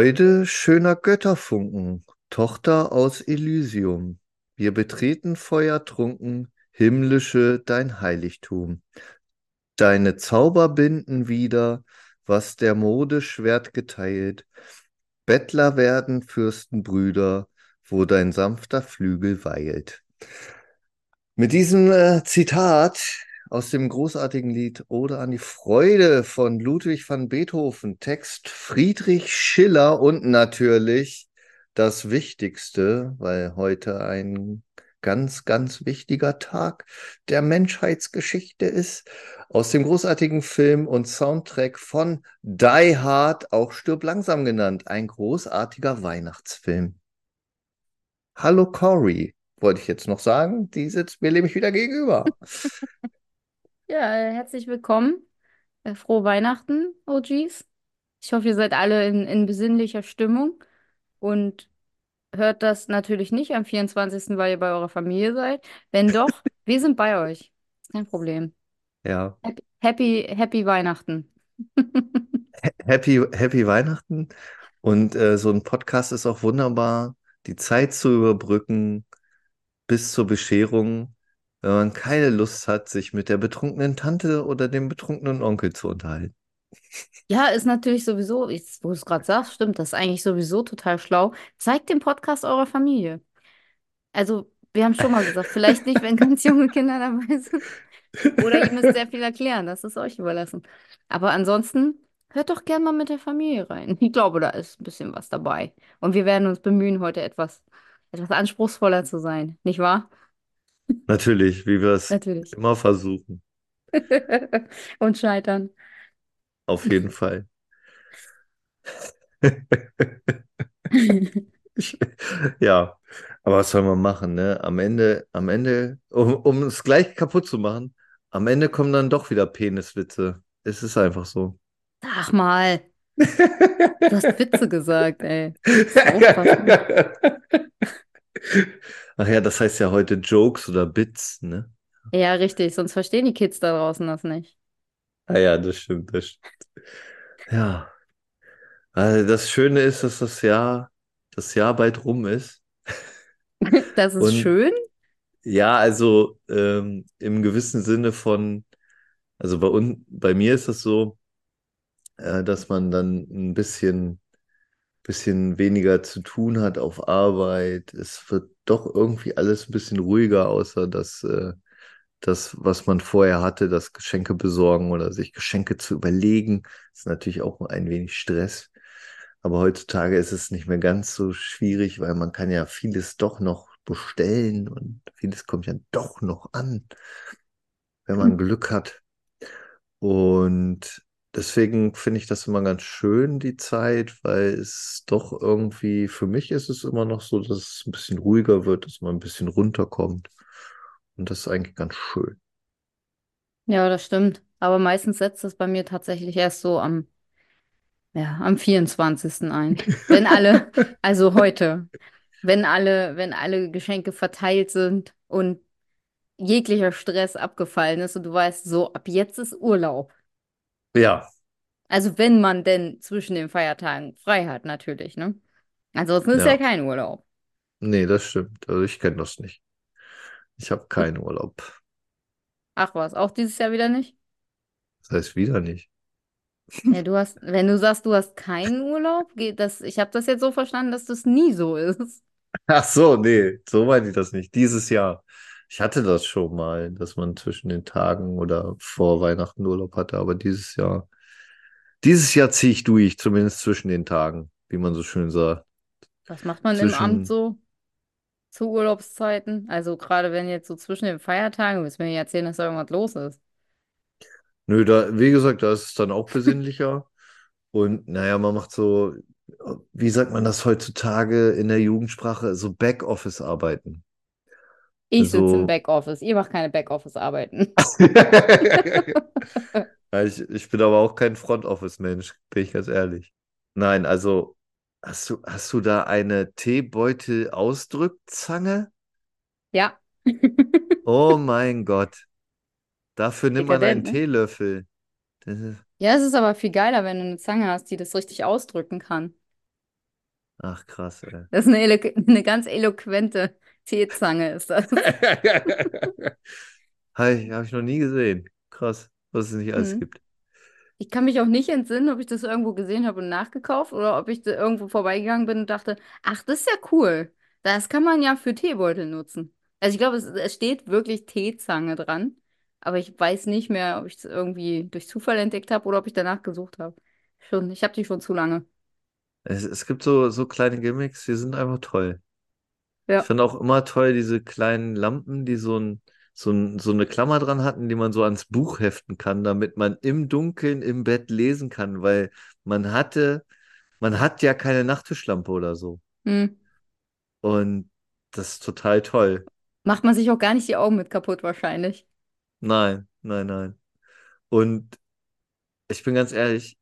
Freude schöner Götterfunken, Tochter aus Elysium. Wir betreten feuertrunken, himmlische dein Heiligtum. Deine Zauber binden wieder, was der Mode Schwert geteilt. Bettler werden Fürstenbrüder, wo dein sanfter Flügel weilt. Mit diesem äh, Zitat aus dem großartigen Lied Ode an die Freude von Ludwig van Beethoven, Text Friedrich Schiller und natürlich das Wichtigste, weil heute ein ganz, ganz wichtiger Tag der Menschheitsgeschichte ist, aus dem großartigen Film und Soundtrack von Die Hard, auch Stirb langsam genannt, ein großartiger Weihnachtsfilm. Hallo Cory, wollte ich jetzt noch sagen, die sitzt mir nämlich wieder gegenüber. Ja, äh, herzlich willkommen. Äh, frohe Weihnachten, OGs. Ich hoffe, ihr seid alle in, in besinnlicher Stimmung und hört das natürlich nicht am 24., weil ihr bei eurer Familie seid. Wenn doch, wir sind bei euch. Kein Problem. Ja, Happy, happy, happy Weihnachten. happy, happy Weihnachten. Und äh, so ein Podcast ist auch wunderbar, die Zeit zu überbrücken bis zur Bescherung, wenn man keine Lust hat, sich mit der betrunkenen Tante oder dem betrunkenen Onkel zu unterhalten. Ja, ist natürlich sowieso, wo du es gerade sagst, stimmt, das ist eigentlich sowieso total schlau. Zeigt den Podcast eurer Familie. Also, wir haben schon mal gesagt, vielleicht nicht, wenn ganz junge Kinder dabei sind. Oder ihr müsst sehr viel erklären, das ist euch überlassen. Aber ansonsten hört doch gern mal mit der Familie rein. Ich glaube, da ist ein bisschen was dabei. Und wir werden uns bemühen, heute etwas, etwas anspruchsvoller zu sein, nicht wahr? Natürlich, wie wir es Natürlich. immer versuchen. Und scheitern. Auf jeden Fall. Ja, aber was soll man machen, ne? Am Ende, am Ende, um, um es gleich kaputt zu machen, am Ende kommen dann doch wieder Peniswitze. Es ist einfach so. Sag mal, du hast Witze gesagt, ey. Ach ja, das heißt ja heute Jokes oder Bits, ne? Ja, richtig, sonst verstehen die Kids da draußen das nicht. Ah ja, das stimmt, das stimmt. Ja, also das Schöne ist, dass das Jahr, das Jahr bald rum ist. Das ist Und schön. ja, also ähm, im gewissen Sinne von, also bei uns, bei mir ist das so, äh, dass man dann ein bisschen, bisschen weniger zu tun hat auf Arbeit. Es wird doch irgendwie alles ein bisschen ruhiger, außer dass äh, das, was man vorher hatte, das Geschenke besorgen oder sich Geschenke zu überlegen, ist natürlich auch ein wenig Stress. Aber heutzutage ist es nicht mehr ganz so schwierig, weil man kann ja vieles doch noch bestellen und vieles kommt ja doch noch an, wenn man Glück hat. Und deswegen finde ich das immer ganz schön, die Zeit, weil es doch irgendwie, für mich ist es immer noch so, dass es ein bisschen ruhiger wird, dass man ein bisschen runterkommt. Und das ist eigentlich ganz schön. Ja, das stimmt. Aber meistens setzt es bei mir tatsächlich erst so am, ja, am 24. ein. Wenn alle, also heute, wenn alle, wenn alle Geschenke verteilt sind und jeglicher Stress abgefallen ist und du weißt, so, ab jetzt ist Urlaub. Ja, Also wenn man denn zwischen den Feiertagen frei hat, natürlich, ne? Ansonsten ist ja ja. kein Urlaub. Nee, das stimmt. Also ich kenne das nicht. Ich habe keinen Urlaub. Ach was, auch dieses Jahr wieder nicht? Das heißt wieder nicht. Ja, du hast, wenn du sagst, du hast keinen Urlaub, geht das, ich habe das jetzt so verstanden, dass das nie so ist. Ach so, nee, so meine ich das nicht. Dieses Jahr. Ich hatte das schon mal, dass man zwischen den Tagen oder vor Weihnachten Urlaub hatte, aber dieses Jahr, dieses Jahr ziehe ich durch, zumindest zwischen den Tagen, wie man so schön sagt. Was macht man im Amt Zwischen, so zu Urlaubszeiten? Also gerade wenn jetzt so zwischen den Feiertagen, willst du mir erzählen, dass da irgendwas los ist? nö, da, wie gesagt, da ist es dann auch besinnlicher. Und naja, man macht so, wie sagt man das heutzutage in der Jugendsprache, so Backoffice-Arbeiten. Ich sitze im Also, Backoffice, ihr macht keine Backoffice-Arbeiten. Ich, ich bin aber auch kein Front Office-Mensch, bin ich ganz ehrlich. Nein, also hast du, hast du da eine Teebeutel-Ausdrückzange? Ja. Oh mein Gott, dafür nimmt man einen ne? Teelöffel. Ja, es ist aber viel geiler, wenn du eine Zange hast, die das richtig ausdrücken kann. Ach, krass, ey. Das ist eine, eine ganz eloquente Teezange, ist das. Hi, habe ich noch nie gesehen. Krass, was es nicht alles Hm. gibt. Ich kann mich auch nicht entsinnen, ob ich das irgendwo gesehen habe und nachgekauft oder ob ich da irgendwo vorbeigegangen bin und dachte, ach, das ist ja cool. Das kann man ja für Teebeutel nutzen. Also ich glaube, es, es steht wirklich Teezange dran, aber ich weiß nicht mehr, ob ich es irgendwie durch Zufall entdeckt habe oder ob ich danach gesucht habe. Schon, ich habe die schon zu lange. Es, es gibt so, so kleine Gimmicks, die sind einfach toll. Ich Ja. fand auch immer toll diese kleinen Lampen, die so ein, so ein, so eine Klammer dran hatten, die man so ans Buch heften kann, damit man im Dunkeln im Bett lesen kann, weil man hatte, man hat ja keine Nachttischlampe oder so. Hm. Und das ist total toll. Macht man sich auch gar nicht die Augen mit kaputt wahrscheinlich. Nein, nein, nein. Und ich bin ganz ehrlich,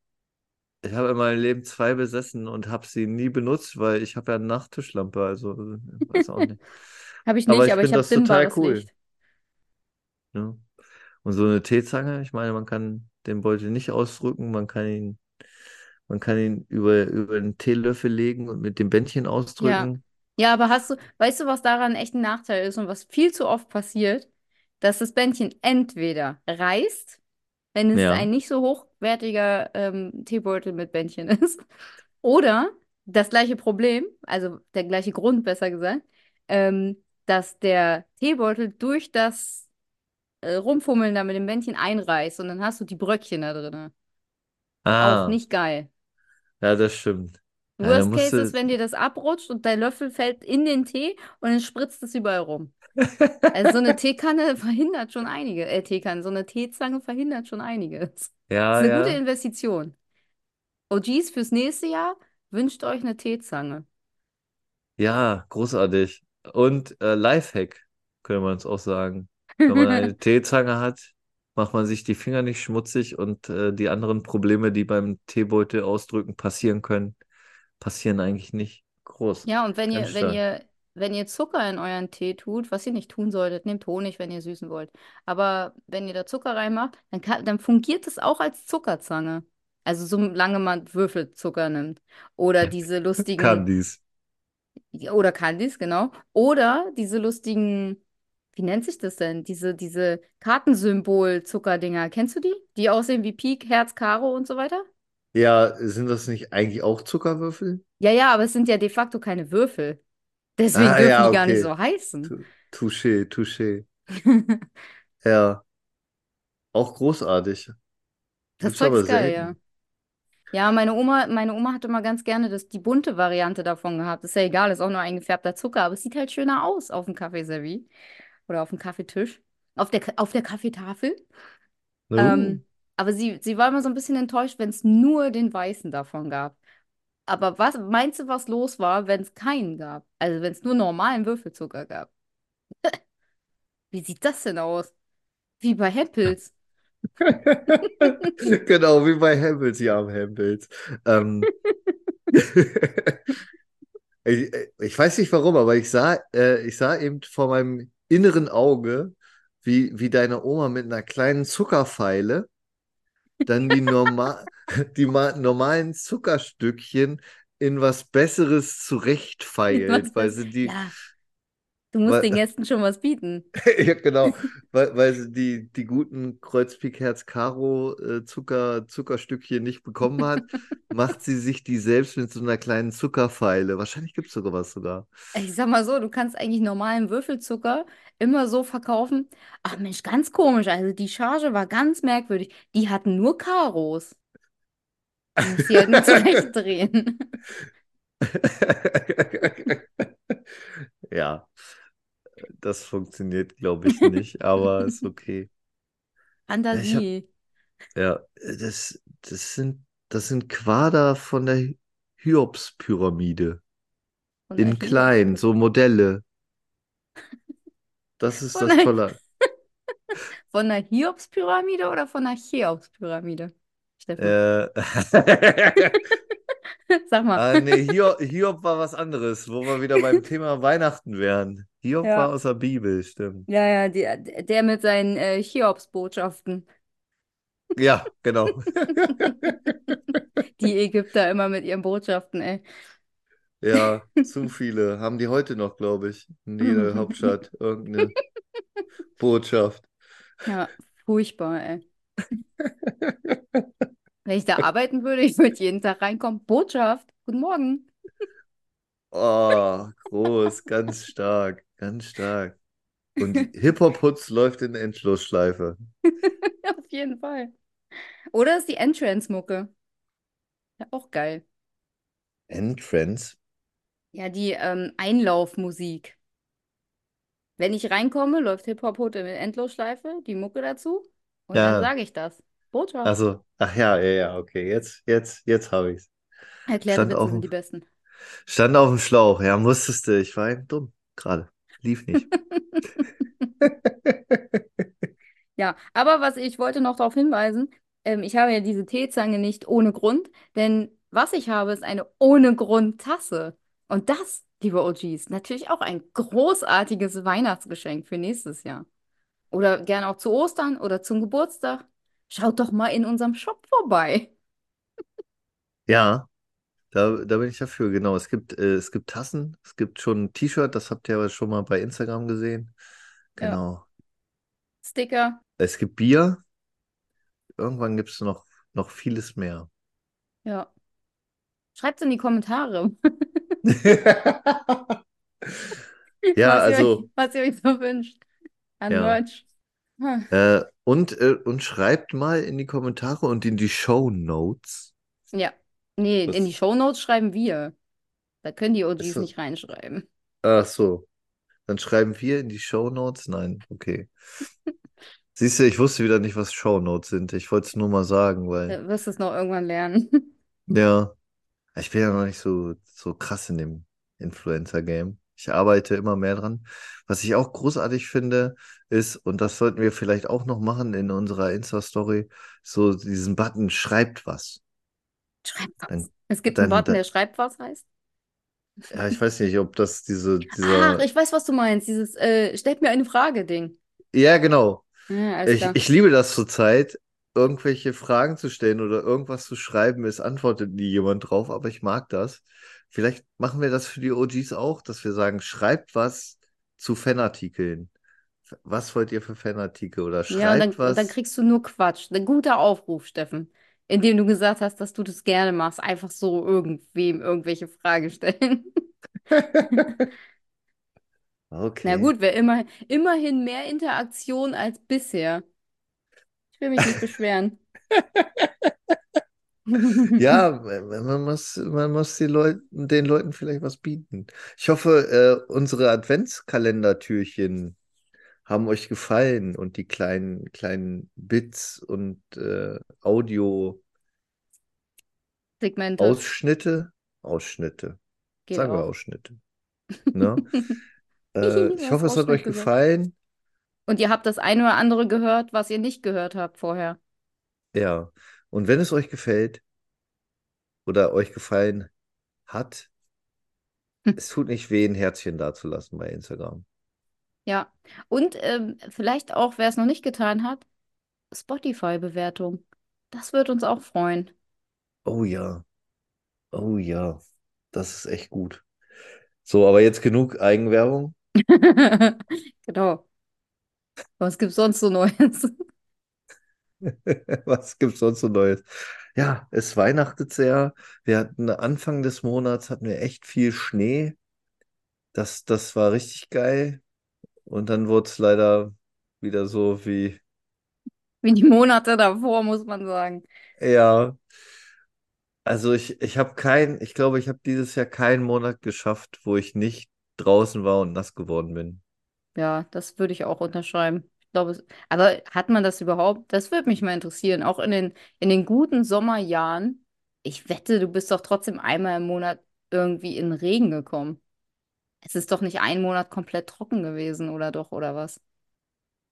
ich habe in meinem Leben zwei besessen und habe sie nie benutzt, weil ich habe ja eine Nachttischlampe, also äh, weiß auch nicht. Habe ich Aber nicht, ich aber ich finde habe total cool. Licht. Ne? Und so eine Teezange, ich meine, man kann den Beutel nicht ausdrücken, man kann ihn, man kann ihn über, über einen Teelöffel legen und mit dem Bändchen Ja. ausdrücken. Ja, aber hast du, weißt du, was daran echt ein Nachteil ist und was viel zu oft passiert? Dass das Bändchen entweder reißt, wenn es Ja. ein nicht so hochwertiger ähm, Teebeutel mit Bändchen ist, oder das gleiche Problem, also der gleiche Grund, besser gesagt, ähm, dass der Teebeutel durch das äh, Rumfummeln da mit dem Bändchen einreißt und dann hast du die Bröckchen da drin. Auch Ah, nicht geil. ja, das stimmt. Ja, Worst musst Case ist, wenn dir das abrutscht und dein Löffel fällt in den Tee und dann spritzt es überall rum. Also so eine Teekanne verhindert schon einige, äh, Teekanne, so eine Teezange verhindert schon einiges. Das ist Ja, eine gute ja. Investition. OGs fürs nächste Jahr, wünscht euch eine Teezange. Ja, großartig. Und äh, Lifehack, könnte man es auch sagen. Wenn man eine Teezange hat, macht man sich die Finger nicht schmutzig und äh, die anderen Probleme, die beim Teebeutel ausdrücken passieren können, passieren eigentlich nicht. Groß. Ja, und wenn Ganz ihr, wenn ihr, wenn ihr Zucker in euren Tee tut, was ihr nicht tun solltet, nehmt Honig, wenn ihr süßen wollt. Aber wenn ihr da Zucker reinmacht, dann kann, dann fungiert es auch als Zuckerzange. Also solange man Würfelzucker nimmt. Oder diese lustigen, Candies. oder Candies, genau. Oder diese lustigen, wie nennt sich das denn? Diese, diese Kartensymbol-Zuckerdinger. Kennst du die? Die aussehen wie Pik, Herz, Karo und so weiter? Ja, sind das nicht eigentlich auch Zuckerwürfel? Ja, ja, aber es sind ja de facto keine Würfel. Deswegen Ah, dürfen ja, die gar nicht so heißen. Touché, touché. Ja, auch großartig. Das Zeug ist geil, ja. Ja, meine Oma, meine Oma hatte mal ganz gerne das, die bunte Variante davon gehabt. Ist ja egal, ist auch nur eingefärbter Zucker, aber es sieht halt schöner aus auf dem Kaffeeservie oder auf dem Kaffeetisch, auf der, auf der Kaffeetafel. Uh, Ähm, aber sie, sie war immer so ein bisschen enttäuscht, wenn es nur den weißen davon gab. Aber was meinst du, was los war, wenn es keinen gab? Also wenn es nur normalen Würfelzucker gab? Wie sieht das denn aus? Wie bei Hempels. genau, wie bei Hempels, ja, am Hempels. Ähm, ich, ich weiß nicht warum, aber ich sah, äh, ich sah eben vor meinem inneren Auge, wie, wie deine Oma mit einer kleinen Zuckerfeile dann die, norma die ma- normalen Zuckerstückchen in was Besseres zurechtfeilt, weil sie die, Ja, du musst den weil, Gästen schon was bieten. ja genau, weil, weil sie die, die guten Kreuzpik Herz Karo äh, Zucker, Zuckerstückchen nicht bekommen hat, macht sie sich die selbst mit so einer kleinen Zuckerfeile. Wahrscheinlich gibt es sogar was sogar. Ich sag mal so, du kannst eigentlich normalen Würfelzucker immer so verkaufen. Ach Mensch, ganz komisch. Also die Charge war ganz merkwürdig. Die hatten nur Karos. Halt zurechtdrehen. Ja, das funktioniert, glaube ich, nicht, aber ist okay. Ja, Fantasie. ja, das, das sind, das sind Quader von der der In klein, so Modelle. Das ist Von das Tolle. von der Hiobs-Pyramide oder von der Cheops-Pyramide? Steffen, Äh, sag mal. ah, nee, Hiob, Hiob war was anderes, wo wir wieder beim Thema Weihnachten wären. Hiob war Ja. aus der Bibel, stimmt. Ja, ja, der, der mit seinen äh, Cheops-Botschaften. Ja, genau. Die Ägypter immer mit ihren Botschaften, ey. Ja, zu viele. Haben die heute noch, glaube ich, in jeder Hauptstadt irgendeine Botschaft. Ja, furchtbar, ey. Wenn ich da arbeiten würde, ich würde jeden Tag reinkommen. Botschaft, guten Morgen. Oh, groß, ganz stark, ganz stark. Und Hip-Hop-Putz läuft in Endlosschleife. Auf jeden Fall. Oder ist die Entrance-Mucke. Ja, auch geil. Entrance? Ja, die ähm, Einlaufmusik. Wenn ich reinkomme, läuft Hip-Hop in Endlosschleife, die Mucke dazu. Und dann Ja, sage ich das. Botschaft. also, ach ja, ja, ja, okay, jetzt, jetzt, jetzt habe ich's. Erklärte Stand Witze auf sind dem, die besten. stand auf dem Schlauch, ja, musstest du. Ich war eben dumm, gerade. Lief nicht. Ja, aber was ich wollte noch darauf hinweisen, ähm, ich habe ja diese Teezange nicht ohne Grund, denn was ich habe, ist eine ohne Grund Tasse. Und das, liebe OGs, natürlich auch ein großartiges Weihnachtsgeschenk für nächstes Jahr. Oder gerne auch zu Ostern oder zum Geburtstag. Schaut doch mal in unserem Shop vorbei. Ja, da, da bin ich dafür, genau. Es gibt, äh, es gibt Tassen, es gibt schon ein T-Shirt, das habt ihr aber schon mal bei Instagram gesehen. Ja, Genau. Sticker. Es gibt Bier, irgendwann gibt es noch, noch vieles mehr. Ja. Schreibt in die Kommentare, Ja, was ihr euch, also, was ihr euch so wünscht an ja. Merch. Hm. Äh, und, äh, und schreibt mal in die Kommentare und in die Show Notes. Ja. Nee, in die Was Shownotes schreiben wir. Da können die OGs das? nicht reinschreiben. Ach so. Dann schreiben wir in die Show Notes? Nein, okay. Siehst du, ich wusste wieder nicht, was Show Notes sind. Ich wollte es nur mal sagen, weil, Da wirst du es noch irgendwann lernen. ja, ich bin ja noch nicht so, so krass in dem Influencer-Game. Ich arbeite immer mehr dran. Was ich auch großartig finde, ist, und das sollten wir vielleicht auch noch machen in unserer Insta-Story, so diesen Button, schreibt was. Schreibt was. Dann, Es gibt einen dann, Button, dann der schreibt was heißt. ja, ich weiß nicht, ob das diese, Ach, dieser, ich weiß, was du meinst. Dieses äh, stellt mir eine Frage-Ding. ja, genau. Ja, alles Ich, ich liebe das zurzeit, irgendwelche Fragen zu stellen oder irgendwas zu schreiben. Es antwortet nie jemand drauf, aber ich mag das. Vielleicht machen wir das für die OGs auch, dass wir sagen, schreibt was zu Fanartikeln. Was wollt ihr für Fanartikel? Oder Ja, dann, schreibt und dann was. kriegst du nur Quatsch. Ein guter Aufruf, Steffen. Indem du gesagt hast, dass du das gerne machst. Einfach so irgendwem irgendwelche Fragen stellen. Na Okay. gut, wäre immer, immerhin mehr Interaktion als bisher. Ich will mich nicht beschweren. Ja, man muss, man muss den Leuten, den Leuten vielleicht was bieten. Ich hoffe, äh, unsere Adventskalendertürchen haben euch gefallen und die kleinen, kleinen Bits und äh, Audio. Segmente. Ausschnitte? Ausschnitte. Geht Sagen wir auch. Ausschnitte. Ne? Äh, ich hoffe, es hat euch gesagt. gefallen. Und ihr habt das eine oder andere gehört, was ihr nicht gehört habt vorher. Ja. Und wenn es euch gefällt oder euch gefallen hat, es tut nicht weh, ein Herzchen dazulassen bei Instagram. Ja. Und ähm, vielleicht auch, wer es noch nicht getan hat, Spotify-Bewertung. Das wird uns auch freuen. Oh ja. Oh ja. Das ist echt gut. So, aber jetzt genug Eigenwerbung. Genau. Was gibt's sonst so Neues? Was gibt's sonst so Neues? Ja, es weihnachtet sehr. Wir hatten Anfang des Monats hatten wir echt viel Schnee. Das, das war richtig geil. Und dann wurde es leider wieder so wie, Wie die Monate davor, muss man sagen. ja, also ich, ich habe kein, ich glaube, ich habe dieses Jahr keinen Monat geschafft, wo ich nicht draußen war und nass geworden bin. Ja, das würde ich auch unterschreiben. Glaube, aber hat man das überhaupt? Das würde mich mal interessieren. Auch in den, in den guten Sommerjahren. Ich wette, du bist doch trotzdem einmal im Monat irgendwie in den Regen gekommen. Es ist doch nicht ein Monat komplett trocken gewesen, oder doch, oder was?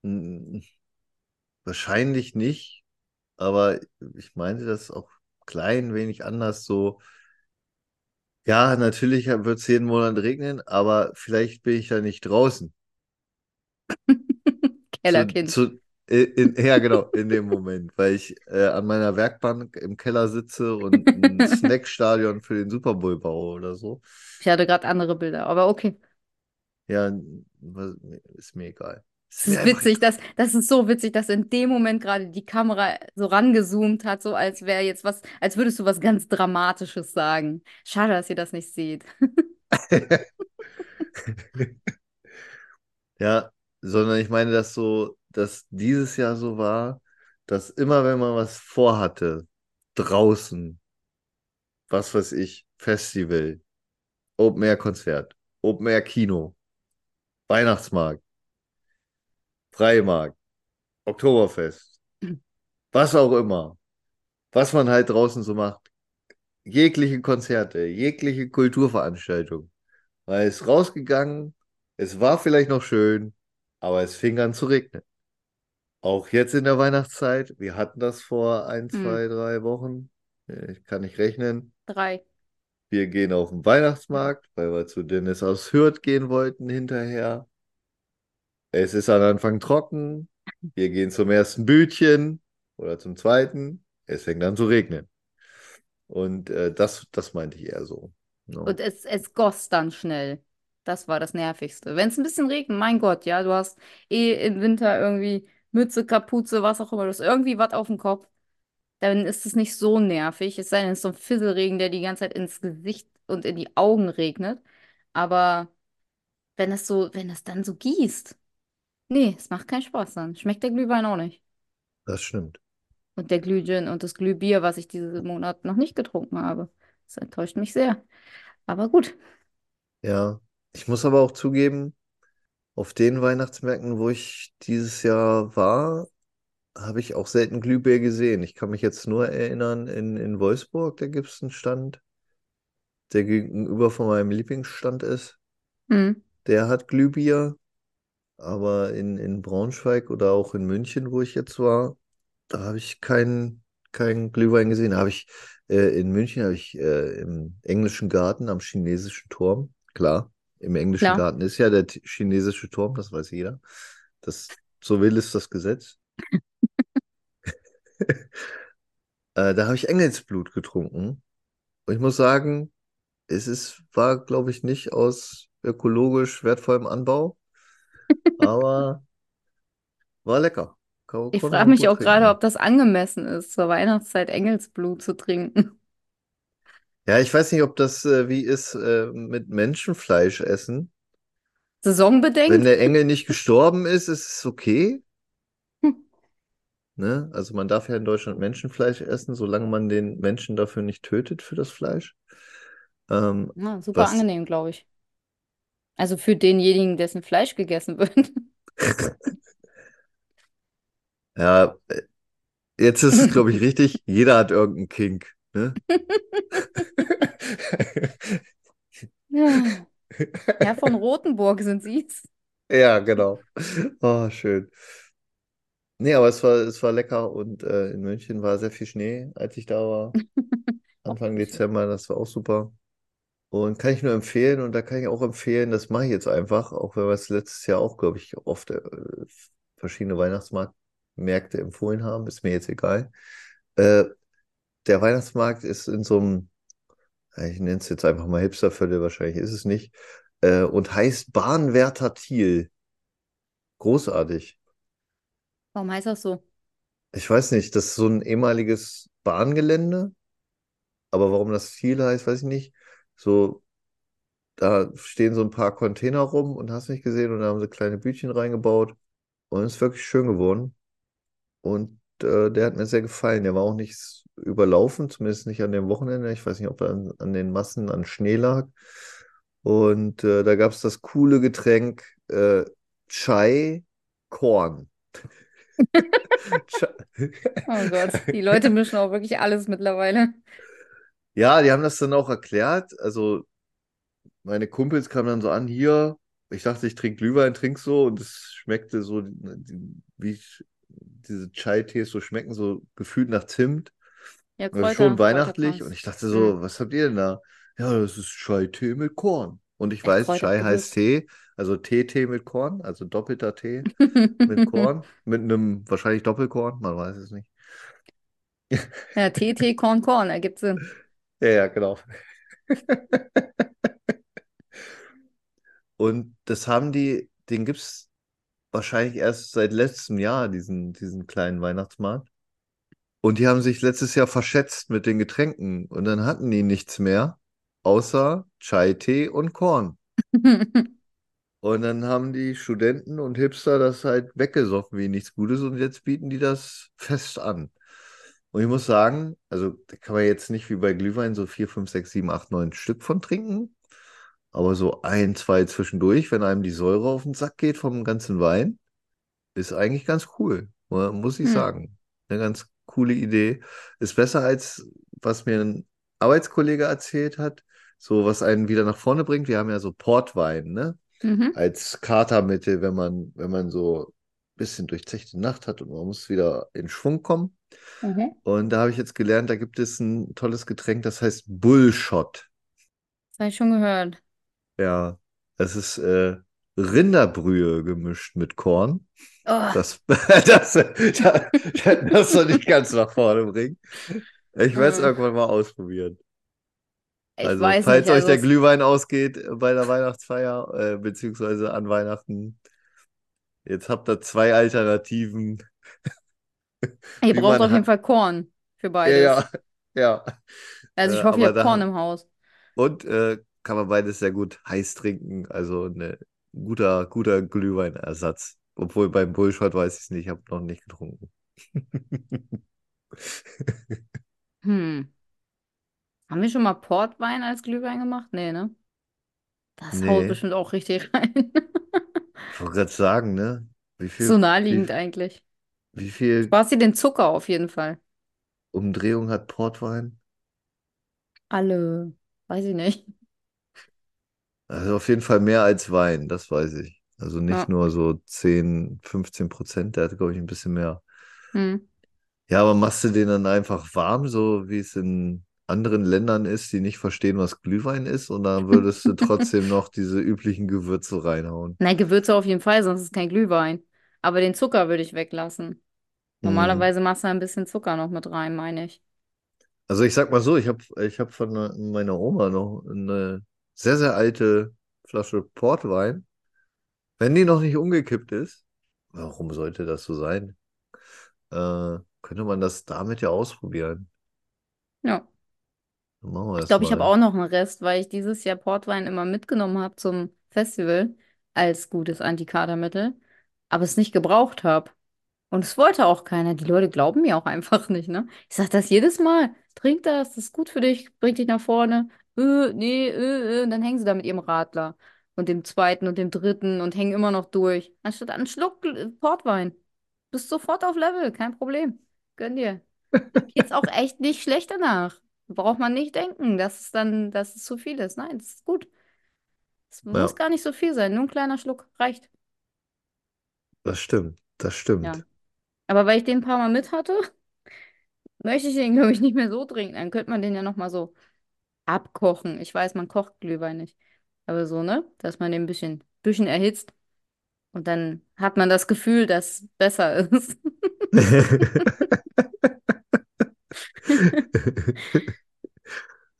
Hm, Wahrscheinlich nicht, aber ich meinte das auch klein wenig anders so. Ja, natürlich wird es jeden Monat regnen, aber vielleicht bin ich da nicht draußen. Zu, Kellerkind. zu, In, ja, genau, in dem Moment, weil ich äh, an meiner Werkbank im Keller sitze und ein Snackstadion für den Super Bowl baue oder so. Ich hatte gerade andere Bilder, aber okay. Ja, ist mir egal. Es mir ist witzig, dass, das ist so witzig, dass in dem Moment gerade die Kamera so rangezoomt hat, so als wäre jetzt was, als würdest du was ganz Dramatisches sagen. Schade, dass ihr das nicht seht. Ja, sondern ich meine, dass so, dass dieses Jahr so war, dass immer wenn man was vorhatte, draußen, was weiß ich, Festival, Open Air Konzert, Open Air Kino, Weihnachtsmarkt, Freimarkt, Oktoberfest, was auch immer, was man halt draußen so macht, jegliche Konzerte, jegliche Kulturveranstaltung, man ist rausgegangen, es war vielleicht noch schön, aber es fing an zu regnen. Auch jetzt in der Weihnachtszeit, wir hatten das vor ein, Hm, zwei, drei Wochen, ich kann nicht rechnen. drei. Wir gehen auf den Weihnachtsmarkt, weil wir zu Dennis aus Hürth gehen wollten hinterher. Es ist am Anfang trocken. Wir gehen zum ersten Bütchen oder zum zweiten. Es fängt an zu regnen. Und äh, das, das meinte ich eher so. ne? Und es, es goss dann schnell. Das war das Nervigste. Wenn es ein bisschen regnet, mein Gott, ja, du hast eh im Winter irgendwie Mütze, Kapuze, was auch immer, du hast irgendwie was auf dem Kopf. Dann ist es nicht so nervig. Es sei denn, es ist so ein Fisselregen, der die ganze Zeit ins Gesicht und in die Augen regnet. Aber wenn es so, wenn es dann so gießt, nee, es macht keinen Spaß dann. Schmeckt der Glühwein auch nicht. Das stimmt. Und der Glühgin und das Glühbier, was ich diesen Monat noch nicht getrunken habe. Das enttäuscht mich sehr. Aber gut. Ja. Ich muss aber auch zugeben, auf den Weihnachtsmärkten, wo ich dieses Jahr war, habe ich auch selten Glühbier gesehen. Ich kann mich jetzt nur erinnern, in, in Wolfsburg, da gibt es einen Stand, der gegenüber von meinem Lieblingsstand ist. Hm. Der hat Glühbier, aber in, in Braunschweig oder auch in München, wo ich jetzt war, da habe ich keinen keinen Glühwein gesehen. Habe ich äh, in München habe ich äh, im englischen Garten am chinesischen Turm, klar, im englischen Klar. Garten ist ja der chinesische Turm, das weiß jeder. Das, so will es das Gesetz. Äh, da habe ich Engelsblut getrunken. Und ich muss sagen, es ist, war, glaube ich, nicht aus ökologisch wertvollem Anbau, aber war lecker. Kann, Ich frage mich auch gerade, ob das angemessen ist, zur Weihnachtszeit Engelsblut zu trinken. Ja, ich weiß nicht, ob das äh, wie ist äh, mit Menschenfleisch essen. Wenn Saisonbedingt? der Engel nicht gestorben ist, ist es okay. Hm. Ne? Also man darf ja in Deutschland Menschenfleisch essen, solange man den Menschen dafür nicht tötet für das Fleisch. Ähm, Ja, super was, angenehm, glaube ich. Also für denjenigen, dessen Fleisch gegessen wird. ja, äh, jetzt ist es, glaube ich, richtig. Jeder hat irgendeinen Kink. Ne? Ja. Herr von Rothenburg sind Sie's. Ja, genau. Oh, schön. Nee, aber es war, es war lecker und äh, in München war sehr viel Schnee, als ich da war. Anfang. Dezember, das war auch super. Und kann ich nur empfehlen, und da kann ich auch empfehlen, das mache ich jetzt einfach, auch wenn wir es letztes Jahr auch, glaube ich, oft äh, verschiedene Weihnachtsmarktmärkte empfohlen haben, ist mir jetzt egal. Äh, der Weihnachtsmarkt ist in so einem, ja, ich nenne es jetzt einfach mal Hipsterviertel, wahrscheinlich ist es nicht, äh, und heißt Bahnwärter Thiel. Großartig. Warum heißt das so? Ich weiß nicht, das ist so ein ehemaliges Bahngelände, aber warum das Thiel heißt, weiß ich nicht. So, da stehen so ein paar Container rum und hast nicht gesehen und da haben sie kleine Bütchen reingebaut und es ist wirklich schön geworden. Und äh, der hat mir sehr gefallen. Der war auch nicht überlaufen, zumindest nicht an dem Wochenende. Ich weiß nicht, ob er an, an den Massen an Schnee lag. Und äh, da gab es das coole Getränk äh, Chai Korn. Oh Gott, die Leute mischen auch wirklich alles mittlerweile. Ja, die haben das dann auch erklärt. Also meine Kumpels kamen dann so an, hier, ich dachte, ich trinke Glühwein, trink so und es schmeckte so, wie diese Chai-Tees so schmecken, so gefühlt nach Zimt. Ja, Also Kräuter, schon weihnachtlich und ich dachte so, was habt ihr denn da? Ja, das ist Chai-Tee mit Korn. Und ich weiß, Chai heißt. Tee, Also TT mit Korn, also doppelter T mit Korn, mit einem wahrscheinlich Doppelkorn, man weiß es nicht. Ja, TT Korn Korn, ergibt Sinn. Ja, ja, genau. Und das haben die, den gibt es wahrscheinlich erst seit letztem Jahr, diesen, diesen kleinen Weihnachtsmarkt. Und die haben sich letztes Jahr verschätzt mit den Getränken und dann hatten die nichts mehr, außer Chai-Tee und Korn. Und dann haben die Studenten und Hipster das halt weggesoffen wie nichts Gutes und jetzt bieten die das fest an. Und ich muss sagen, also da kann man jetzt nicht wie bei Glühwein so vier, fünf, sechs, sieben, acht, neun Stück von trinken. Aber so ein, zwei zwischendurch, wenn einem die Säure auf den Sack geht vom ganzen Wein, ist eigentlich ganz cool, muss ich Hm. sagen. Eine ganz coole Idee. Ist besser als was mir ein Arbeitskollege erzählt hat, so was einen wieder nach vorne bringt. Wir haben ja so Portwein, ne? Mhm. Als Katermittel, wenn man, wenn man so ein bisschen durchzechte Nacht hat und man muss wieder in Schwung kommen. Mhm. Und da habe ich jetzt gelernt, da gibt es ein tolles Getränk, das heißt Bullshot. Das habe ich schon gehört. Ja, es ist äh, Rinderbrühe gemischt mit Korn. Oh, Das, das, das, das soll ich ganz nach vorne bringen. Ich werde es Mm. irgendwann mal ausprobieren. ich Also, weiß falls nicht. euch Also der Glühwein ausgeht bei der Weihnachtsfeier, äh, beziehungsweise an Weihnachten, jetzt habt ihr zwei Alternativen, ihr braucht auf jeden Fall Korn für beides. ja, ja. Also Äh, ich hoffe, ihr aber habt Korn im Haus. und äh, kann man beides sehr gut heiß trinken. Also ein guter, guter Glühweinersatz. Obwohl beim Bullshot weiß ich es nicht, ich habe noch nicht getrunken. Hm. Haben wir schon mal Portwein als Glühwein gemacht? Nee, ne? Das haut Nee, bestimmt auch richtig rein. ich wollte gerade sagen, ne? Wie So viel, naheliegend wie, eigentlich. wie viel Sparst dir den Zucker auf jeden Fall. Umdrehung hat Portwein? Alle. Weiß ich nicht. Also auf jeden Fall mehr als Wein, das weiß ich. Also nicht Ja. nur so 10, 15 Prozent, der hat, glaube ich, ein bisschen mehr. Hm. Ja, aber machst du den dann einfach warm, so wie es in anderen Ländern ist, die nicht verstehen, was Glühwein ist, und dann würdest du trotzdem noch diese üblichen Gewürze reinhauen. Nein, Gewürze auf jeden Fall, sonst ist es kein Glühwein. Aber den Zucker würde ich weglassen. Hm. Normalerweise machst du ein bisschen Zucker noch mit rein, meine ich. Also ich sag mal so, ich habe ich hab von meiner Oma noch eine sehr, sehr alte Flasche Portwein. Wenn die noch nicht umgekippt ist, warum sollte das so sein? Äh, könnte man das damit ja ausprobieren. Ja. Dann machen wir Ich glaube, ich habe auch noch einen Rest, weil ich dieses Jahr Portwein immer mitgenommen habe zum Festival als gutes Antikatermittel, aber es nicht gebraucht habe. Und es wollte auch keiner. Die Leute glauben mir auch einfach nicht, ne? Ich sage das jedes Mal. Trink das, das ist gut für dich, bringt dich nach vorne. Äh, nee, äh, äh. Und dann hängen sie da mit ihrem Radler und dem zweiten und dem dritten und hängen immer noch durch. Anstatt einen Schluck äh, Portwein. Bist sofort auf Level, kein Problem. Gönn dir. Geht's auch echt nicht schlecht danach. Braucht man nicht denken, dass es dann, dass es zu viel ist. Nein, es ist gut. Es muss Ja, gar nicht so viel sein. Nur ein kleiner Schluck reicht. das stimmt. Das Ja. stimmt. Aber weil ich den ein paar Mal mit hatte, möchte ich den, glaube ich, nicht mehr so trinken. Dann könnte man den ja nochmal so abkochen. Ich weiß, man kocht Glühwein nicht. Aber so, ne? Dass man den ein bisschen, bisschen erhitzt. Und dann hat man das Gefühl, dass es besser ist.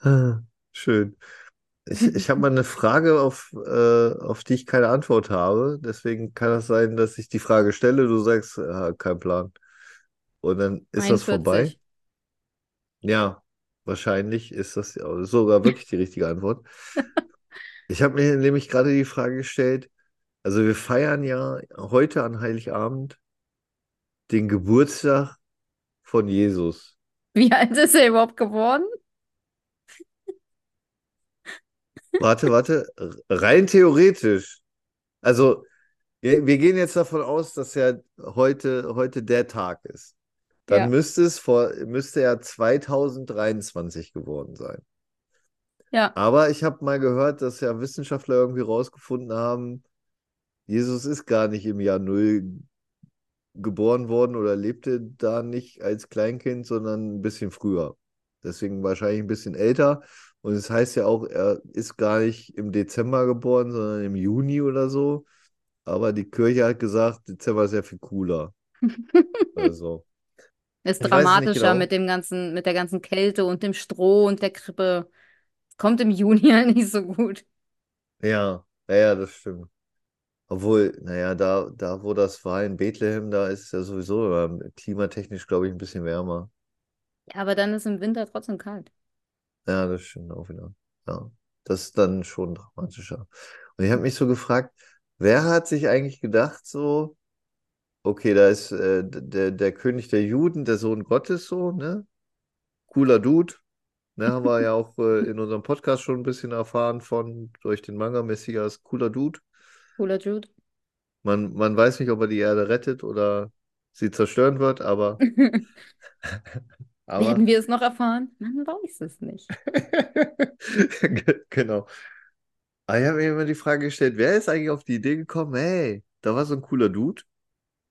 Ah, Schön. Ich, ich habe mal eine Frage, auf, äh, auf die ich keine Antwort habe. Deswegen kann es sein, dass ich die Frage stelle, du sagst, äh, kein Plan. Und dann ist das vorbei. 41. Ja, wahrscheinlich ist das sogar wirklich die richtige Antwort. Ich habe mir nämlich gerade die Frage gestellt, also wir feiern ja heute an Heiligabend den Geburtstag von Jesus. Wie alt ist er überhaupt geworden? Warte, warte, rein theoretisch. Also wir, wir gehen jetzt davon aus, dass ja heute, heute der Tag ist. Dann Ja. müsste es vor, müsste er 2023 geworden sein. Ja. Aber ich habe mal gehört, dass ja Wissenschaftler irgendwie rausgefunden haben, Jesus ist gar nicht im Jahr Null geboren worden oder lebte da nicht als Kleinkind, sondern ein bisschen früher. Deswegen wahrscheinlich ein bisschen älter. Und es heißt ja auch, er ist gar nicht im Dezember geboren, sondern im Juni oder so. Aber die Kirche hat gesagt, Dezember ist ja viel cooler. Also, Ist ich weiß es nicht dramatischer genau. mit dem ganzen, mit der ganzen Kälte und dem Stroh und der Krippe. Kommt im Juni halt nicht so gut. Ja, ja, ja, das stimmt. Obwohl, naja, da, da, wo das war in Bethlehem, da ist es ja sowieso ähm, klimatechnisch, glaube ich, ein bisschen wärmer. Ja, aber dann ist im Winter trotzdem kalt. Ja, das stimmt auch wieder. Ja, das ist dann schon dramatischer. Und ich habe mich so gefragt, wer hat sich eigentlich gedacht, so, okay, da ist äh, der, der König der Juden, der Sohn Gottes, so, ne? Cooler Dude. Ne, haben wir ja auch äh, in unserem Podcast schon ein bisschen erfahren von, durch den Manga Messias, cooler Dude. Cooler Jude. Man, man weiß nicht, ob er die Erde rettet oder sie zerstören wird, aber, Werden aber, wir es noch erfahren? Man weiß es nicht. genau. Aber ich habe mir immer die Frage gestellt, wer ist eigentlich auf die Idee gekommen, hey, da war so ein cooler Dude,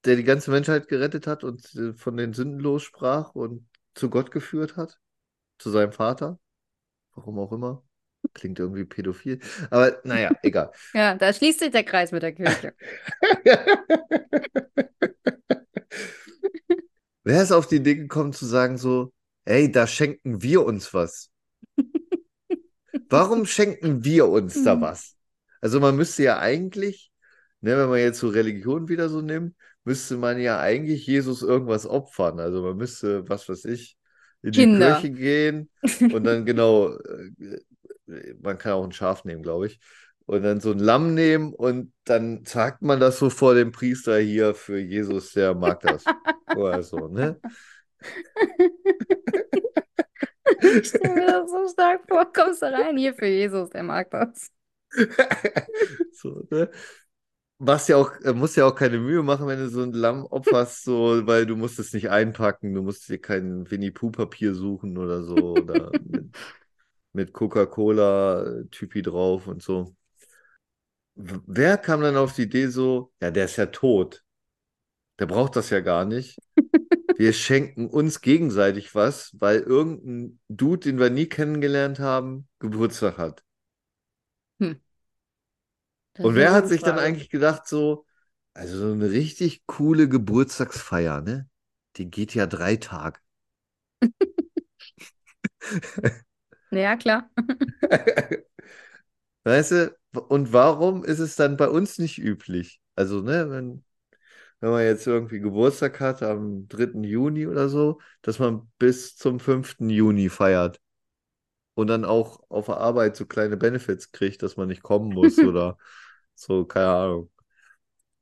der die ganze Menschheit gerettet hat und äh, von den Sünden lossprach und zu Gott geführt hat, zu seinem Vater, warum auch immer. Klingt irgendwie pädophil. Aber naja, egal. Ja, da schließt sich der Kreis mit der Kirche. Wer ist auf die Idee gekommen zu sagen so, hey, da schenken wir uns was? Warum schenken wir uns da was? Also man müsste ja eigentlich, ne, wenn man jetzt so Religion wieder so nimmt, müsste man ja eigentlich Jesus irgendwas opfern. Also man müsste, was weiß ich, in die Kinder. Kirche gehen und dann genau, äh, man kann auch ein Schaf nehmen, glaube ich, und dann so ein Lamm nehmen und dann sagt man das so vor dem Priester hier für Jesus, der mag das. Oder so, ne? Ich stelle mir das so stark vor. Kommst du rein hier für Jesus, der mag das. So, ne? Machst ja auch, äh, musst ja auch keine Mühe machen, wenn du so ein Lamm opferst, so, weil du musst es nicht einpacken, du musst dir kein Winnie-Pooh-Papier suchen oder so oder mit, mit Coca-Cola-Typi drauf und so. Wer kam dann auf die Idee so, ja, der ist ja tot, der braucht das ja gar nicht. Wir schenken uns gegenseitig was, weil irgendein Dude, den wir nie kennengelernt haben, Geburtstag hat. Das Und wer hat sich dann eigentlich gedacht, so, also so eine richtig coole Geburtstagsfeier, ne? Die geht ja drei Tage. Ja, klar. Weißt du, und warum ist es dann bei uns nicht üblich? Also, ne, wenn, wenn man jetzt irgendwie Geburtstag hat am 3. Juni oder so, dass man bis zum 5. Juni feiert und dann auch auf der Arbeit so kleine Benefits kriegt, dass man nicht kommen muss oder so, keine Ahnung.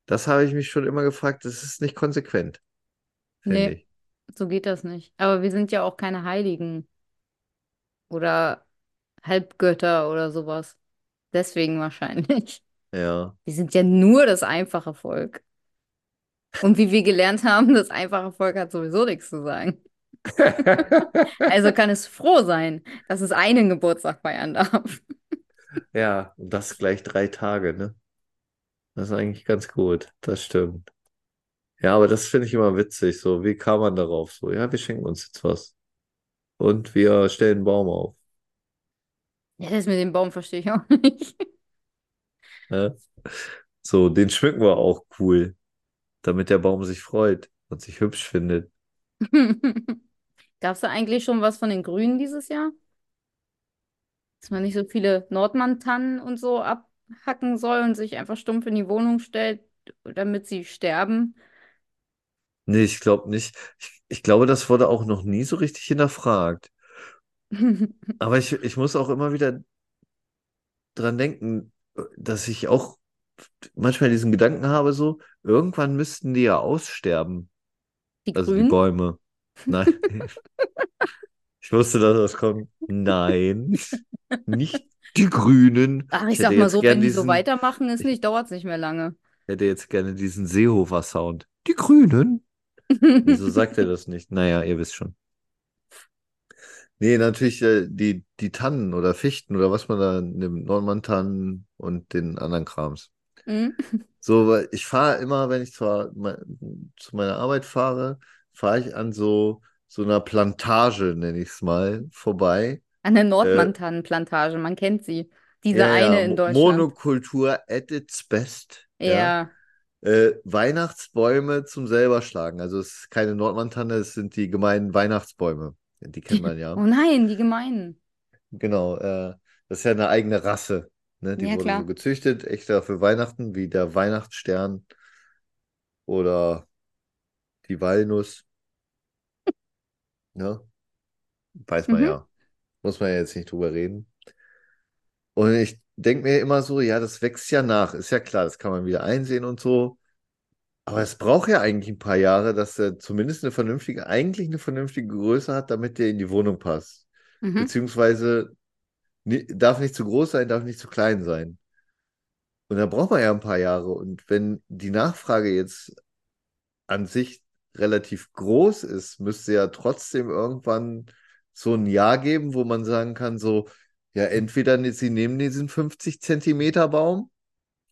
Das habe ich mich schon immer gefragt, das ist nicht konsequent, Nee, ich. so geht das nicht. Aber wir sind ja auch keine Heiligen oder Halbgötter oder sowas. Deswegen wahrscheinlich. Ja. Wir sind ja nur das einfache Volk. Und wie wir gelernt haben, das einfache Volk hat sowieso nichts zu sagen. Also kann es froh sein, dass es einen Geburtstag feiern darf. Ja, und das gleich drei Tage, ne? Das ist eigentlich ganz gut, das stimmt. Ja, aber das finde ich immer witzig, so, wie kam man darauf? So, ja, wir schenken uns jetzt was. Und wir stellen einen Baum auf. Ja, das mit dem Baum verstehe ich auch nicht. Ne? So, den schmücken wir auch cool, damit der Baum sich freut und sich hübsch findet. Gab es da eigentlich schon was von den Grünen dieses Jahr? Dass man nicht so viele Nordmann-Tannen und so abhacken soll und sich einfach stumpf in die Wohnung stellt, damit sie sterben? Nee, ich glaube nicht. Ich, ich glaube, das wurde auch noch nie so richtig hinterfragt. Aber ich, ich muss auch immer wieder dran denken, dass ich auch manchmal diesen Gedanken habe, so, irgendwann müssten die ja aussterben. Die Also die Grünen? Bäume. Nein. Ich wusste, dass das kommt. Nein, nicht die Grünen. Ach, ich Ich sag mal so, wenn die so weitermachen, ist ich nicht, dauert es nicht mehr lange. hätte jetzt gerne diesen Seehofer-Sound. Die Grünen? Wieso sagt er das nicht? Naja, ihr wisst schon. Nee, natürlich äh, die, die Tannen oder Fichten oder was man da nimmt, Nordmann-Tannen und den anderen Krams. Hm? So, weil ich fahre immer, wenn ich zwar zu meiner Arbeit fahre, fahre ich an so, so einer Plantage, nenne ich es mal, vorbei. An der Äh, Nordmann-Tannenplantage, man kennt sie. Diese ja, eine in Deutschland. Monokultur at its best. Ja. Ja. Äh, Weihnachtsbäume zum selber schlagen. Also es ist keine Nordmantanne, es sind die gemeinen Weihnachtsbäume. Die kennt man ja. Oh nein, die gemeinen. Genau. Äh, das ist ja eine eigene Rasse. Ne? Die Ja, wurden so gezüchtet, extra für Weihnachten, wie der Weihnachtsstern oder die Walnuss. Ne? Weiß man Mhm. ja. Muss man ja jetzt nicht drüber reden. Und ich denke mir immer so, ja, das wächst ja nach. Ist ja klar, das kann man wieder einsehen und so. Aber es braucht ja eigentlich ein paar Jahre, dass er zumindest eine vernünftige, eigentlich eine vernünftige Größe hat, damit der in die Wohnung passt. Mhm. Beziehungsweise ni- darf nicht zu groß sein, darf nicht zu klein sein. Und da braucht man ja ein paar Jahre. Und wenn die Nachfrage jetzt an sich relativ groß ist, müsste ja trotzdem irgendwann so ein Jahr geben, wo man sagen kann, so, ja, entweder ne- sie nehmen diesen 50 Zentimeter Baum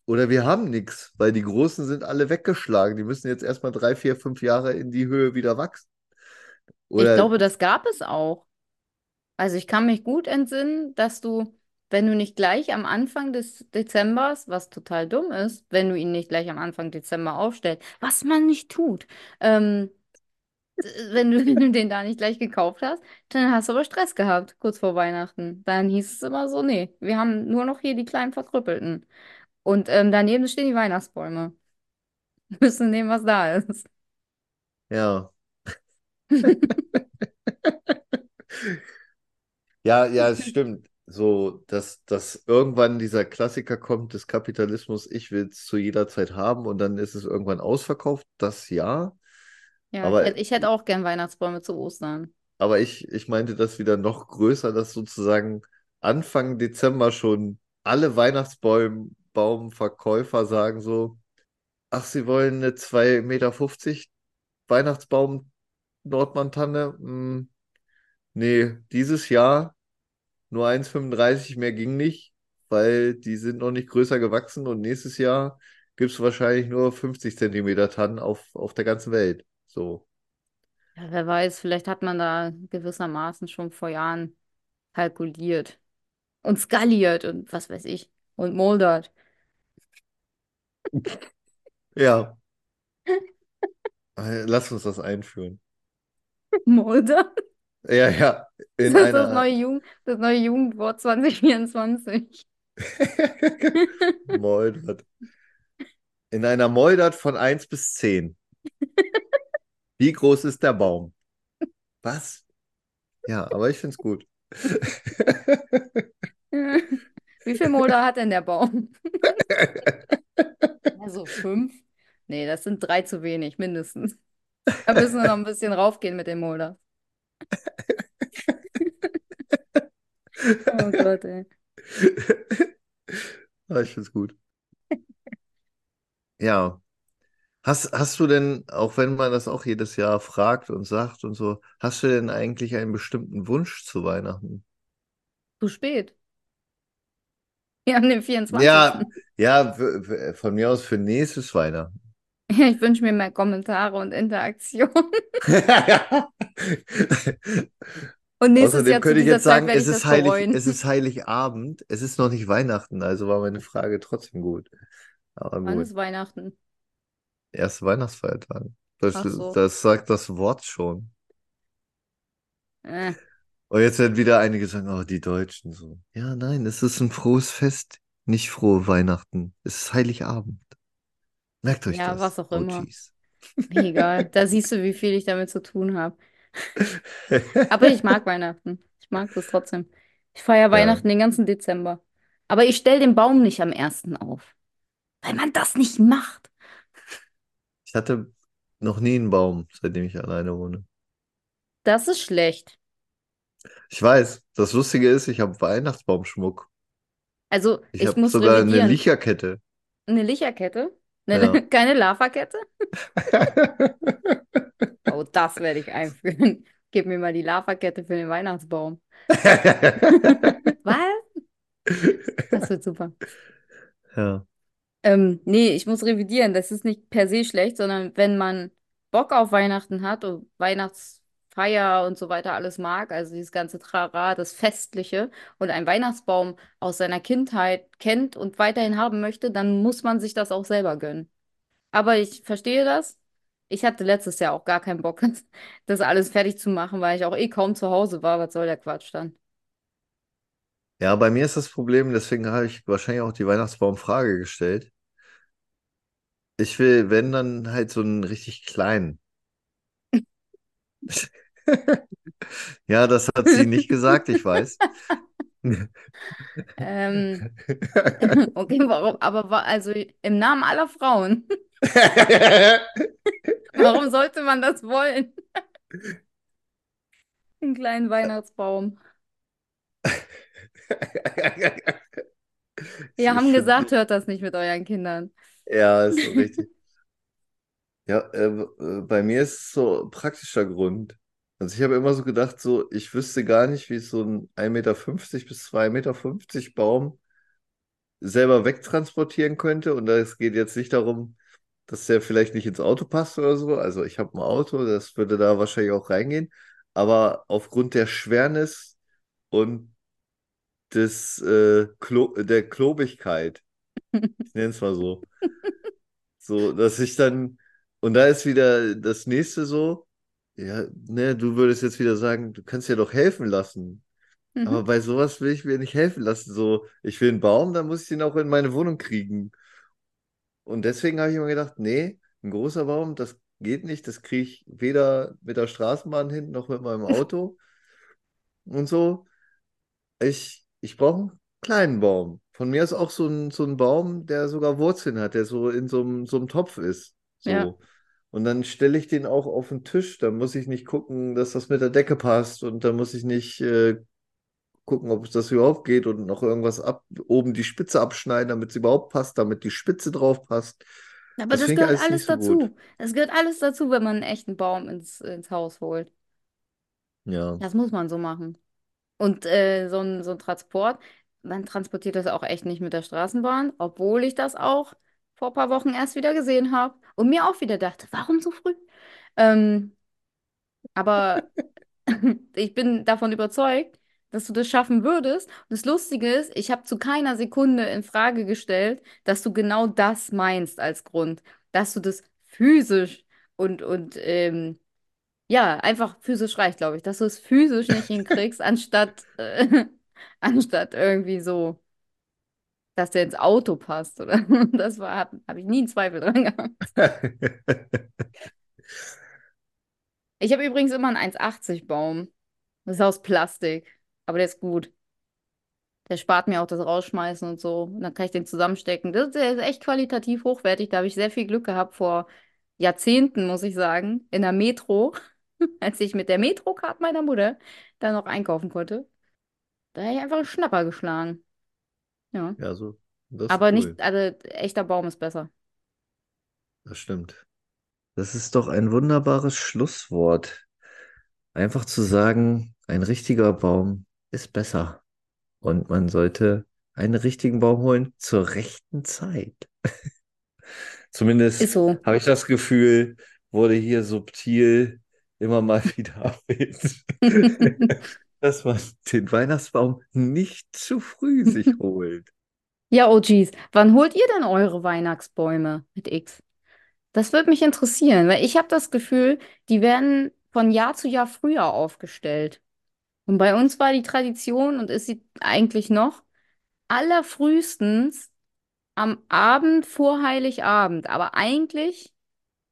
oder wir haben nichts, weil die großen sind alle weggeschlagen. Die müssen jetzt erstmal drei, vier, fünf Jahre in die Höhe wieder wachsen. Ich Oder, glaube, das gab es auch. Also ich kann mich gut entsinnen, dass du, wenn du nicht gleich am Anfang des Dezembers, was total dumm ist, wenn du ihn nicht gleich am Anfang Dezember aufstellst, was man nicht tut, ähm, wenn du, wenn du den da nicht gleich gekauft hast, dann hast du aber Stress gehabt, kurz vor Weihnachten. Dann hieß es immer so, nee, wir haben nur noch hier die kleinen Verkrüppelten. Und ähm, daneben stehen die Weihnachtsbäume. Wir müssen nehmen, was da ist. ja. Ja, ja, es stimmt. So, dass, dass irgendwann dieser Klassiker kommt des Kapitalismus, ich will es zu jeder Zeit haben und dann ist es irgendwann ausverkauft, das ja. Ja, ich Aber, hätte, ich hätte auch gern Weihnachtsbäume zu Ostern. aber ich, ich meinte das wieder noch größer, dass sozusagen Anfang Dezember schon alle Weihnachtsbaumverkäufer sagen so, ach, sie wollen eine 2,50 Meter fünfzig Weihnachtsbaum Nordmantanne? Hm, nee, dieses Jahr. Nur 1,35 mehr ging nicht, weil die sind noch nicht größer gewachsen und nächstes Jahr gibt es wahrscheinlich nur 50 Zentimeter Tannen auf, auf der ganzen Welt. So. Ja, wer weiß, vielleicht hat man da gewissermaßen schon vor Jahren kalkuliert und skaliert und was weiß ich und moldert. Ja, äh, lass uns das einführen. Moldert? Ja, ja, Ist in das das einer neue Jugend, das neue Jugendwort 2024? Moldert. In einer Moldert von 1 bis 10. Wie groß ist der Baum? Was? Ja, aber ich finde es gut. Wie viel Molder hat denn der Baum? Also fünf? Nee, das sind drei zu wenig, mindestens. Da müssen wir noch ein bisschen raufgehen mit dem Molder. Oh Gott, ey. Ah, ich finde es gut. Ja. Hast, hast du denn, auch wenn man das auch jedes Jahr fragt und sagt und so, hast du denn eigentlich einen bestimmten Wunsch zu Weihnachten? Zu spät. Wir haben den Ja, 24. ja, w- von mir aus für nächstes Weihnachten. Ja, ich wünsche mir mehr Kommentare und Interaktion. Und nächstes Außerdem Jahr zu könnte ich jetzt Zeit sagen, es ist heilig, bereuen. es ist Heiligabend, es ist noch nicht Weihnachten, also war meine Frage trotzdem gut. Aber Wann gut, ist Weihnachten? Erste Weihnachtsfeiertag. Das, Ach so. das sagt das Wort schon. Äh, Und jetzt werden wieder einige sagen, oh, die Deutschen so. Ja, nein, es ist ein frohes Fest, nicht frohe Weihnachten. Es ist Heiligabend. Merkt euch ja, das, was auch immer. OGs. Mir egal. Da siehst du, wie viel ich damit zu tun habe. Aber ich mag Weihnachten. Ich mag das trotzdem. Ich feiere Ja, Weihnachten den ganzen Dezember. Aber ich stelle den Baum nicht am ersten auf. Weil man das nicht macht. Ich hatte noch nie einen Baum, seitdem ich alleine wohne. Das ist schlecht. Ich weiß, das Lustige ist, ich habe Weihnachtsbaumschmuck. Also, Ich ich habe muss sogar eine revidieren. Licherkette. Eine Licherkette? Ja. Eine, keine Lavakette? Oh, das werde ich einführen. Gib mir mal die Lavakette für den Weihnachtsbaum. Was? Das wird super. Ja. Ähm, nee, ich muss revidieren. Das ist nicht per se schlecht, sondern wenn man Bock auf Weihnachten hat und Weihnachtsfeier Feier und so weiter alles mag, also dieses ganze Trara, das Festliche und einen Weihnachtsbaum aus seiner Kindheit kennt und weiterhin haben möchte, dann muss man sich das auch selber gönnen. Aber ich verstehe das. Ich hatte letztes Jahr auch gar keinen Bock, das alles fertig zu machen, weil ich auch eh kaum zu Hause war. Was soll der Quatsch dann? Ja, bei mir ist das Problem, deswegen habe ich wahrscheinlich auch die Weihnachtsbaumfrage gestellt. Ich will, wenn, dann halt so einen richtig kleinen. Ja, das hat sie nicht gesagt, ich weiß. Ähm, okay, warum? Aber wa- also im Namen aller Frauen. Warum sollte man das wollen? Einen kleinen Weihnachtsbaum. Wir haben gesagt, hört das nicht mit euren Kindern. ja, ist so richtig. Ja, äh, äh, bei mir ist es so ein praktischer Grund. Also ich habe immer so gedacht, so, ich wüsste gar nicht, wie ich so ein 1,50 Meter bis 2,50 Meter Baum selber wegtransportieren könnte. Und es geht jetzt nicht darum, dass der vielleicht nicht ins Auto passt oder so. Also ich habe ein Auto, das würde da wahrscheinlich auch reingehen. Aber aufgrund der Schwernis und des, äh, Klo der Klobigkeit, ich nenne es mal so, so, dass ich dann, und da ist wieder das nächste so, ja, ne, du würdest jetzt wieder sagen, du kannst dir doch helfen lassen. Aber Mhm. bei sowas will ich mir nicht helfen lassen. So, ich will einen Baum, dann muss ich den auch in meine Wohnung kriegen. Und deswegen habe ich immer gedacht, nee, ein großer Baum, das geht nicht. Das kriege ich weder mit der Straßenbahn hin noch mit meinem Auto und so. Ich, ich brauche einen kleinen Baum. Von mir ist auch so ein, so ein Baum, der sogar Wurzeln hat, der so in so einem, so einem Topf ist. Ja. So. Und dann stelle ich den auch auf den Tisch. Da muss ich nicht gucken, dass das mit der Decke passt. Und da muss ich nicht äh, gucken, ob das überhaupt geht und noch irgendwas ab, oben die Spitze abschneiden, damit es überhaupt passt, damit die Spitze drauf passt. Aber Das das gehört alles alles so gut. dazu. Das gehört alles dazu, wenn man einen echten Baum ins, ins Haus holt. Ja. Das muss man so machen. Und äh, so ein, so ein Transport, man transportiert das auch echt nicht mit der Straßenbahn, obwohl ich das auch vor ein paar Wochen erst wieder gesehen habe und mir auch wieder dachte, warum so früh? Ähm, aber ich bin davon überzeugt, dass du das schaffen würdest. Und das Lustige ist, ich habe zu keiner Sekunde in Frage gestellt, dass du genau das meinst als Grund, dass du das physisch und, und ähm, ja, einfach physisch reicht, glaube ich, dass du es physisch nicht hinkriegst, anstatt, äh, anstatt irgendwie so, dass der ins Auto passt, oder? Das war, habe hab ich nie einen Zweifel dran gehabt. Ich habe übrigens immer einen 1,80 Baum. Das ist aus Plastik, aber der ist gut. Der spart mir auch das Rausschmeißen und so. Und dann kann ich den zusammenstecken. Das, der ist echt qualitativ hochwertig. Da habe ich sehr viel Glück gehabt vor Jahrzehnten, muss ich sagen, in der Metro, als ich mit der Metrocard meiner Mutter da noch einkaufen konnte. Da habe ich einfach einen Schnapper geschlagen. Ja. Ja, so, das Aber cool. nicht, also echter Baum ist besser. Das stimmt. Das ist doch ein wunderbares Schlusswort. Einfach zu sagen, ein richtiger Baum ist besser. Und man sollte einen richtigen Baum holen zur rechten Zeit. Zumindest so. habe ich das Gefühl, wurde hier subtil immer mal wieder erwähnt, dass man den Weihnachtsbaum nicht zu früh sich holt. Ja, OGs, wann holt ihr denn eure Weihnachtsbäume mit X? Das würde mich interessieren, weil ich habe das Gefühl, die werden von Jahr zu Jahr früher aufgestellt. Und bei uns war die Tradition und ist sie eigentlich noch allerfrühestens am Abend vor Heiligabend. Aber eigentlich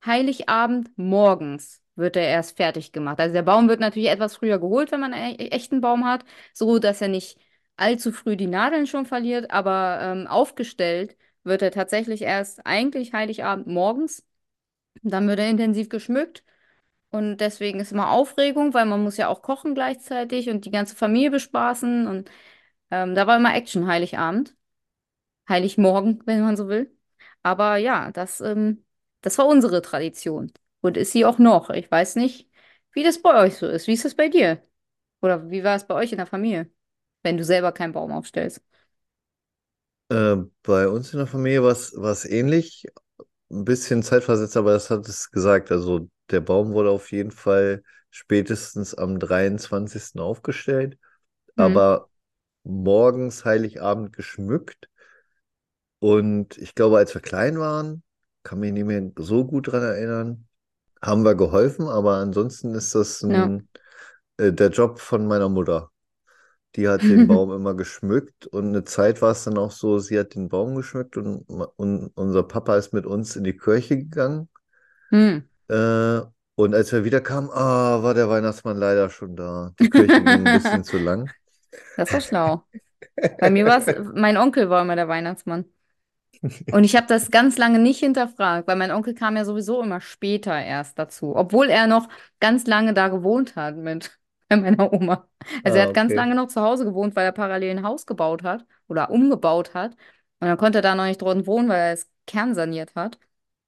Heiligabend morgens wird er erst fertig gemacht. Also der Baum wird natürlich etwas früher geholt, wenn man einen e- echten Baum hat, so dass er nicht allzu früh die Nadeln schon verliert. Aber ähm, aufgestellt wird er tatsächlich erst eigentlich Heiligabend morgens. Dann wird er intensiv geschmückt. Und deswegen ist immer Aufregung, weil man muss ja auch kochen gleichzeitig und die ganze Familie bespaßen. Und ähm, da war immer Action Heiligabend. Heiligmorgen, wenn man so will. Aber ja, das, ähm, das war unsere Tradition. Und ist sie auch noch. Ich weiß nicht, wie das bei euch so ist. Wie ist das bei dir? Oder wie war es bei euch in der Familie, wenn du selber keinen Baum aufstellst? Äh, bei uns in der Familie war es ähnlich, ein bisschen zeitversetzt, aber das hat es gesagt. Also der Baum wurde auf jeden Fall spätestens am 23. aufgestellt, Mhm. aber morgens Heiligabend geschmückt. Und ich glaube, als wir klein waren, kann mich nicht mehr so gut dran erinnern, haben wir geholfen, aber ansonsten ist das ein, äh, der Job von meiner Mutter. Die hat den Baum immer geschmückt und eine Zeit war es dann auch so, sie hat den Baum geschmückt und, und unser Papa ist mit uns in die Kirche gegangen. Hm. Äh, und als wir wiederkamen, ah, war der Weihnachtsmann leider schon da. Die Kirche ging ein bisschen zu lang. Das war schlau. Bei mir war es, mein Onkel war immer der Weihnachtsmann. Und ich habe das ganz lange nicht hinterfragt, weil mein Onkel kam ja sowieso immer später erst dazu, obwohl er noch ganz lange da gewohnt hat mit meiner Oma. Also er Ah, hat ganz okay. lange noch zu Hause gewohnt, weil er parallel ein Haus gebaut hat oder umgebaut hat. Und dann konnte er da noch nicht drin wohnen, weil er es kernsaniert hat.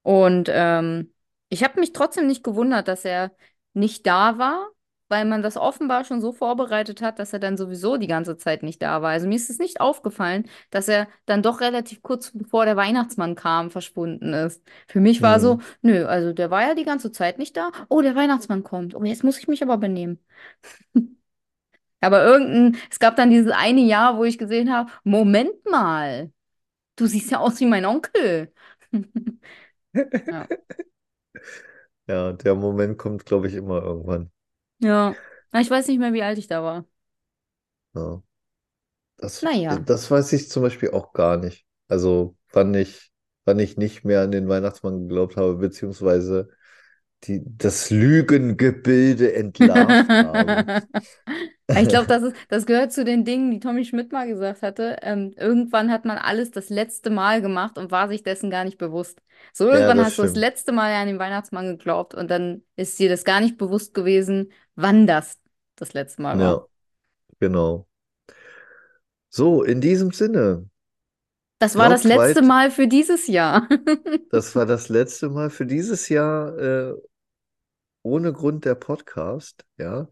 Und ähm, ich habe mich trotzdem nicht gewundert, dass er nicht da war, weil man das offenbar schon so vorbereitet hat, dass er dann sowieso die ganze Zeit nicht da war. Also mir ist es nicht aufgefallen, dass er dann doch relativ kurz bevor der Weihnachtsmann kam, verschwunden ist. Für mich war so, Hm. nö, also der war ja die ganze Zeit nicht da. Oh, der Weihnachtsmann kommt. Oh, jetzt muss ich mich aber benehmen. Aber irgendein, es gab dann dieses eine Jahr, wo ich gesehen habe, Moment mal, du siehst ja aus wie mein Onkel. Ja. Ja, der Moment kommt, glaube ich, immer irgendwann. Ja. Ich weiß nicht mehr, wie alt ich da war. Ja. Das, Naja. das weiß ich zum Beispiel auch gar nicht. Also, wann ich, wann ich nicht mehr an den Weihnachtsmann geglaubt habe, beziehungsweise die, das Lügengebilde entlarvt habe. Ich glaube, das ist, das gehört zu den Dingen, die Tommy Schmidt mal gesagt hatte. Ähm, irgendwann hat man alles das letzte Mal gemacht und war sich dessen gar nicht bewusst. So, Ja, irgendwann das hast du das stimmt. letzte Mal an den Weihnachtsmann geglaubt und dann ist dir das gar nicht bewusst gewesen, wann das das letzte Mal war. Ja, genau. So, in diesem Sinne, Das war das letzte Glaubt Mal für dieses Jahr. das war das letzte Mal für dieses Jahr äh, ohne Grund der Podcast. Ja,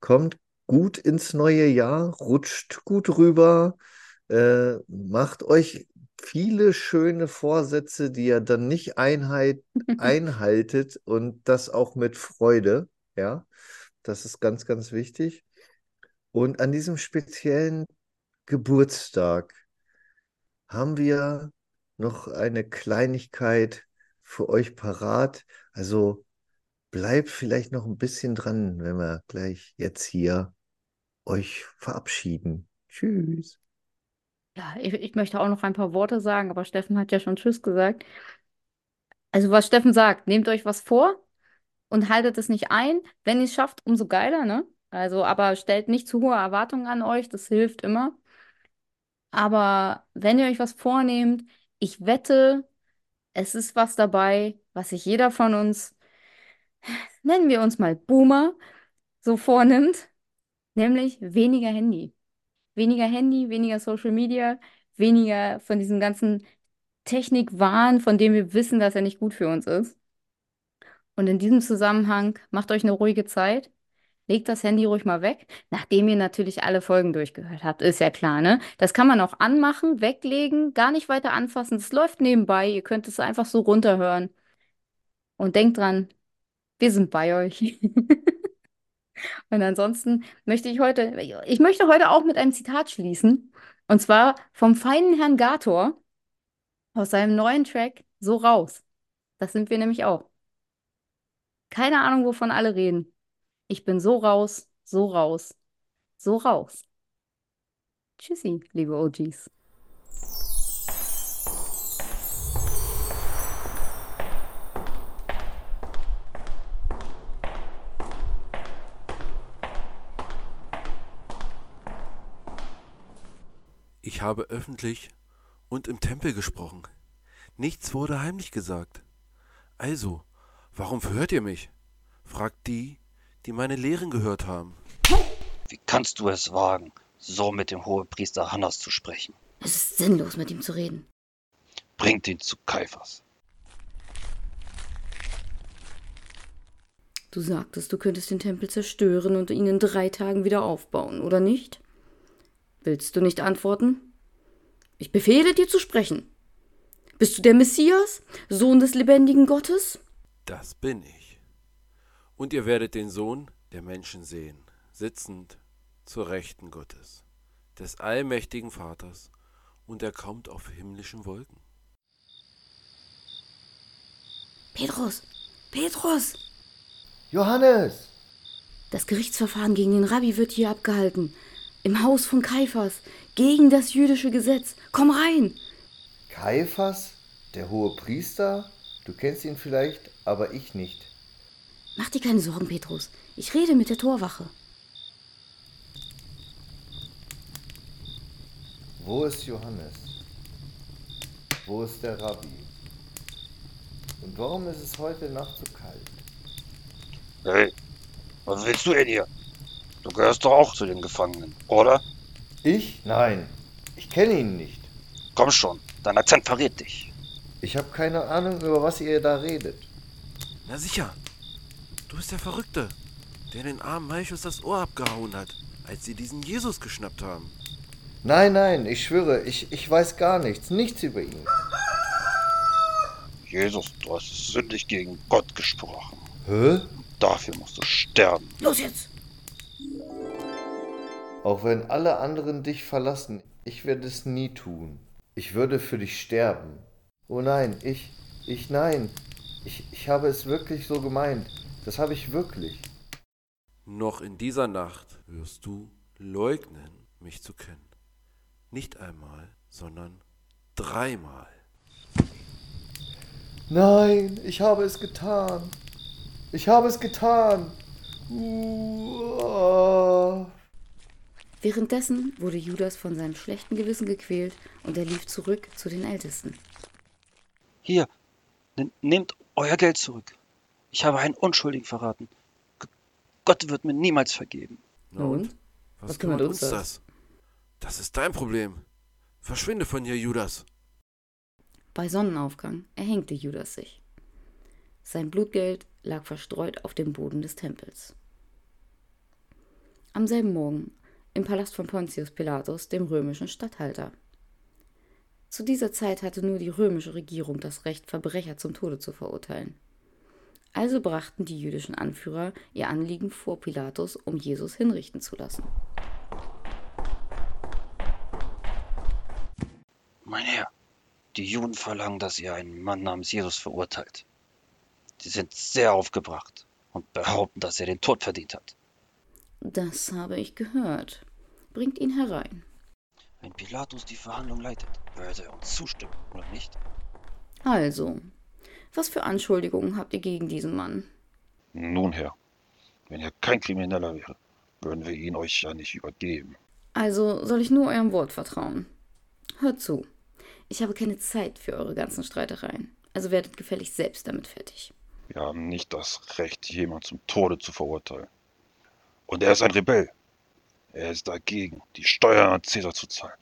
kommt gut ins neue Jahr, rutscht gut rüber, äh, macht euch viele schöne Vorsätze, die ihr dann nicht einheit, einhaltet und das auch mit Freude. Ja, das ist ganz, ganz wichtig. Und an diesem speziellen Geburtstag haben wir noch eine Kleinigkeit für euch parat. Also bleibt vielleicht noch ein bisschen dran, wenn wir gleich jetzt hier euch verabschieden. Tschüss. Ja, ich, ich möchte auch noch ein paar Worte sagen, aber Steffen hat ja schon Tschüss gesagt. Also, was Steffen sagt, nehmt euch was vor und haltet es nicht ein. Wenn ihr es schafft, umso geiler, ne? Also, aber stellt nicht zu hohe Erwartungen an euch, das hilft immer. Aber wenn ihr euch was vornehmt, ich wette, es ist was dabei, was sich jeder von uns, nennen wir uns mal Boomer, so vornimmt, nämlich weniger Handy. Weniger Handy, weniger Social Media, weniger von diesem ganzen Technikwahn, von dem wir wissen, dass er nicht gut für uns ist. Und in diesem Zusammenhang macht euch eine ruhige Zeit. Legt das Handy ruhig mal weg, nachdem ihr natürlich alle Folgen durchgehört habt. Ist ja klar, ne? Das kann man auch anmachen, weglegen, gar nicht weiter anfassen. Es läuft nebenbei. Ihr könnt es einfach so runterhören. Und denkt dran, wir sind bei euch. Und ansonsten möchte ich heute, ich möchte heute auch mit einem Zitat schließen. Und zwar vom feinen Herrn Gator aus seinem neuen Track So raus. Das sind wir nämlich auch. Keine Ahnung, wovon alle reden. Ich bin so raus, so raus, so raus. Tschüssi, liebe OGs. Ich habe öffentlich und im Tempel gesprochen. Nichts wurde heimlich gesagt. Also, warum verhört ihr mich? fragt die, die meine Lehren gehört haben. Wie kannst du es wagen, so mit dem Hohepriester Hannas zu sprechen? Es ist sinnlos, mit ihm zu reden. Bringt ihn zu Kaiphas. Du sagtest, du könntest den Tempel zerstören und ihn in drei Tagen wieder aufbauen, oder nicht? Willst du nicht antworten? Ich befehle dir zu sprechen. Bist du der Messias, Sohn des lebendigen Gottes? Das bin ich. Und ihr werdet den Sohn der Menschen sehen, sitzend zur Rechten Gottes, des allmächtigen Vaters, und er kommt auf himmlischen Wolken. Petrus, Petrus! Johannes! Das Gerichtsverfahren gegen den Rabbi wird hier abgehalten. Im Haus von Kaiphas, gegen das jüdische Gesetz. Komm rein! Kaiphas, der hohe Priester? Du kennst ihn vielleicht, aber ich nicht. Mach dir keine Sorgen, Petrus. Ich rede mit der Torwache. Wo ist Johannes? Wo ist der Rabbi? Und warum ist es heute Nacht so kalt? Hey, was willst du denn hier? Du gehörst doch auch zu den Gefangenen, oder? Ich? Nein, ich kenne ihn nicht. Komm schon, dein Akzent verrät dich. Ich habe keine Ahnung, über was ihr da redet. Na sicher, du bist der Verrückte, der den armen Malchus das Ohr abgehauen hat, als sie diesen Jesus geschnappt haben. Nein, nein, ich schwöre, ich, ich weiß gar nichts, nichts über ihn. Jesus, du hast sündig gegen Gott gesprochen. Hä? Dafür musst du sterben. Los jetzt! Auch wenn alle anderen dich verlassen, ich werde es nie tun. Ich würde für dich sterben. Oh nein, ich, ich nein. Ich, ich habe es wirklich so gemeint. Das habe ich wirklich. Noch in dieser Nacht wirst du leugnen, mich zu kennen. Nicht einmal, sondern dreimal. Nein, ich habe es getan. Ich habe es getan. Uh, Währenddessen wurde Judas von seinem schlechten Gewissen gequält und er lief zurück zu den Ältesten. Hier, ne- nehmt euer Geld zurück. Ich habe einen Unschuldigen verraten. G Gott wird mir niemals vergeben. Na Und? Was, Was kümmert uns uns das? Das ist dein Problem. Verschwinde von hier, Judas. Bei Sonnenaufgang erhängte Judas sich. Sein Blutgeld lag verstreut auf dem Boden des Tempels. Am selben Morgen im Palast von Pontius Pilatus, dem römischen Statthalter. Zu dieser Zeit hatte nur die römische Regierung das Recht, Verbrecher zum Tode zu verurteilen. Also brachten die jüdischen Anführer ihr Anliegen vor Pilatus, um Jesus hinrichten zu lassen. Mein Herr, die Juden verlangen, dass ihr einen Mann namens Jesus verurteilt. Sie sind sehr aufgebracht und behaupten, dass er den Tod verdient hat. Das habe ich gehört. Bringt ihn herein. Wenn Pilatus die Verhandlung leitet, würde er uns zustimmen, oder nicht? Also, was für Anschuldigungen habt ihr gegen diesen Mann? Nun, Herr, wenn er kein Krimineller wäre, würden wir ihn euch ja nicht übergeben. Also soll ich nur eurem Wort vertrauen? Hört zu. Ich habe keine Zeit für eure ganzen Streitereien. Also werdet gefällig selbst damit fertig. Wir haben nicht das Recht, jemand zum Tode zu verurteilen. Und er ist ein Rebell. Er ist dagegen, die Steuern an Caesar zu zahlen.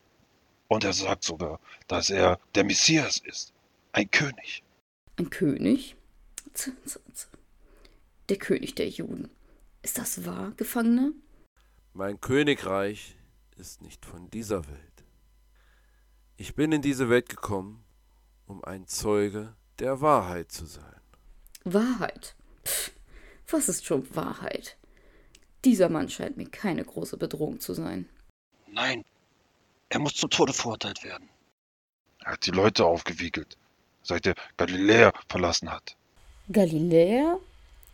Und er sagt sogar, dass er der Messias ist. Ein König. Ein König? Der König der Juden. Ist das wahr, Gefangene? Mein Königreich ist nicht von dieser Welt. Ich bin in diese Welt gekommen, um ein Zeuge der Wahrheit zu sein. Wahrheit. Pff, was ist schon Wahrheit? Dieser Mann scheint mir keine große Bedrohung zu sein. Nein, er muss zum Tode verurteilt werden. Er hat die Leute aufgewiegelt, seit er Galiläa verlassen hat. Galiläa?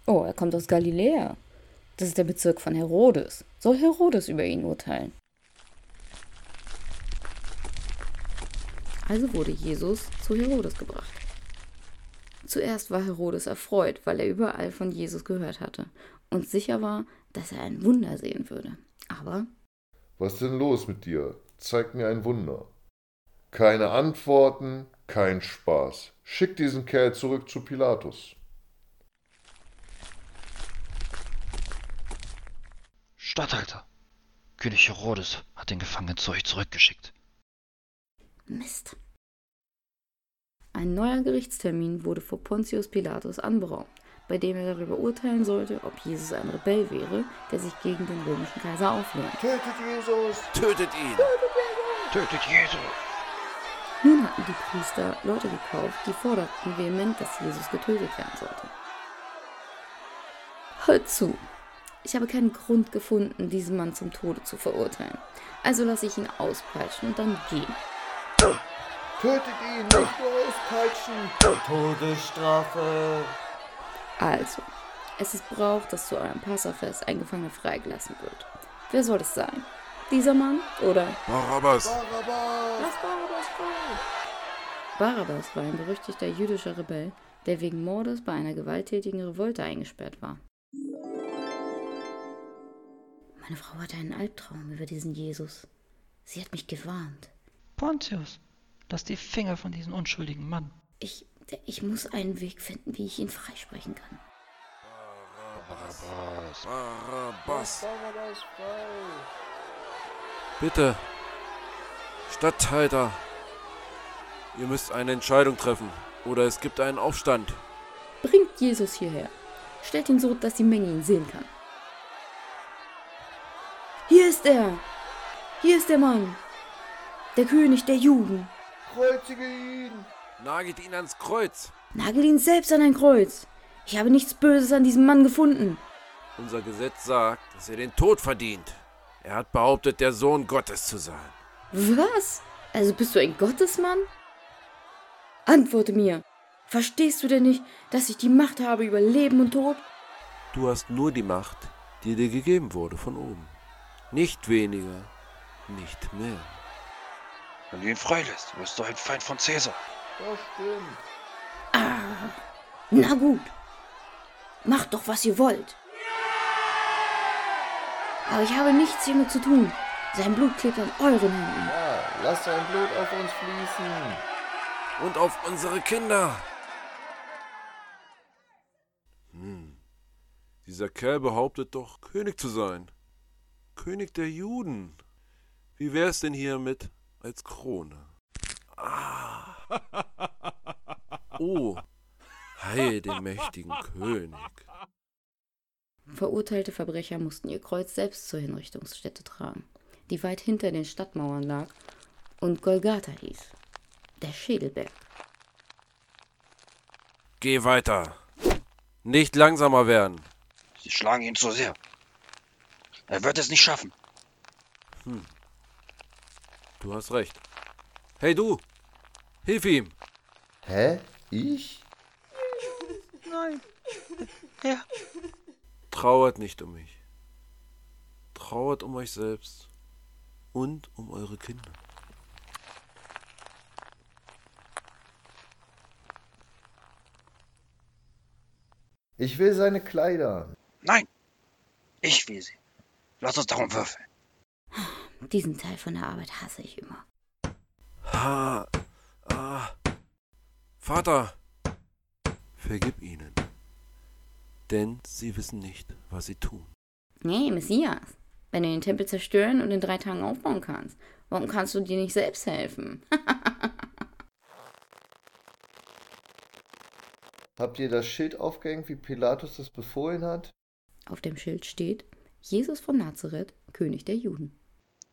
Oh, er kommt aus Galiläa. Das ist der Bezirk von Herodes. Soll Herodes über ihn urteilen? Also wurde Jesus zu Herodes gebracht. Zuerst war Herodes erfreut, weil er überall von Jesus gehört hatte und sicher war, dass er ein Wunder sehen würde. Aber Was denn los mit dir? Zeig mir ein Wunder. Keine Antworten, kein Spaß. Schick diesen Kerl zurück zu Pilatus. Statthalter, König Herodes hat den Gefangenen zu euch zurückgeschickt. Mist. Ein neuer Gerichtstermin wurde vor Pontius Pilatus anberaumt, bei dem er darüber urteilen sollte, ob Jesus ein Rebell wäre, der sich gegen den römischen Kaiser auflehnt. Tötet Jesus! Tötet ihn! Tötet Jesus! Nun hatten die Priester Leute gekauft, die forderten vehement, dass Jesus getötet werden sollte. Hört zu. Ich habe keinen Grund gefunden, diesen Mann zum Tode zu verurteilen. Also lasse ich ihn auspeitschen und dann gehen. Tötet ihn, nicht nur auspeitschen. Todesstrafe. Also, es ist Brauch, dass zu eurem Passafest ein Gefangener freigelassen wird. Wer soll es sein? Dieser Mann oder Barabbas! Barabbas. Lass Barabbas frei! Barabbas war ein berüchtigter jüdischer Rebell, der wegen Mordes bei einer gewalttätigen Revolte eingesperrt war. Meine Frau hatte einen Albtraum über diesen Jesus. Sie hat mich gewarnt. Pontius, lass die Finger von diesem unschuldigen Mann. Ich, ich muss einen Weg finden, wie ich ihn freisprechen kann. Barabbas. Barabbas! Barabbas. Bitte! Statthalter! Ihr müsst eine Entscheidung treffen, oder es gibt einen Aufstand. Bringt Jesus hierher. Stellt ihn so, dass die Menge ihn sehen kann. Hier ist er! Hier ist der Mann! Der König der Juden! Kreuzige ihn. Nagelt ihn ans Kreuz! Nagel ihn selbst an ein Kreuz! Ich habe nichts Böses an diesem Mann gefunden. Unser Gesetz sagt, dass er den Tod verdient. Er hat behauptet, der Sohn Gottes zu sein. Was? Also bist du ein Gottesmann? Antworte mir. Verstehst du denn nicht, dass ich die Macht habe über Leben und Tod? Du hast nur die Macht, die dir gegeben wurde von oben. Nicht weniger, nicht mehr. Wenn du ihn freilässt, wirst du ein Feind von Cäsar. Das stimmt. Ah, na gut. Macht doch, was ihr wollt. Aber ich habe nichts hiermit zu tun. Sein Blut klebt an euren Händen. Ja, lass sein Blut auf uns fließen. Und auf unsere Kinder. Hm. Dieser Kerl behauptet doch, König zu sein. König der Juden. Wie wär's denn hier mit als Krone? Ah. Oh. Heil dem mächtigen König. Verurteilte Verbrecher mussten ihr Kreuz selbst zur Hinrichtungsstätte tragen, die weit hinter den Stadtmauern lag und Golgatha hieß. Der Schädelberg. Geh weiter. Nicht langsamer werden. Sie schlagen ihn zu sehr. Er wird es nicht schaffen. Du hast recht. Hey du! Hilf ihm! Hä? Ich? Nein. Herr. Trauert nicht um mich. Trauert um euch selbst und um eure Kinder. Ich will seine Kleider. Nein, ich will sie. Lass uns darum würfeln. Diesen Teil von der Arbeit hasse ich immer. Ha. Vater, vergib ihnen, denn sie wissen nicht, was sie tun. Nee, Messias. Wenn du den Tempel zerstören und in drei Tagen aufbauen kannst, warum kannst du dir nicht selbst helfen? Habt ihr das Schild aufgehängt, wie Pilatus es befohlen hat? Auf dem Schild steht Jesus von Nazareth, König der Juden.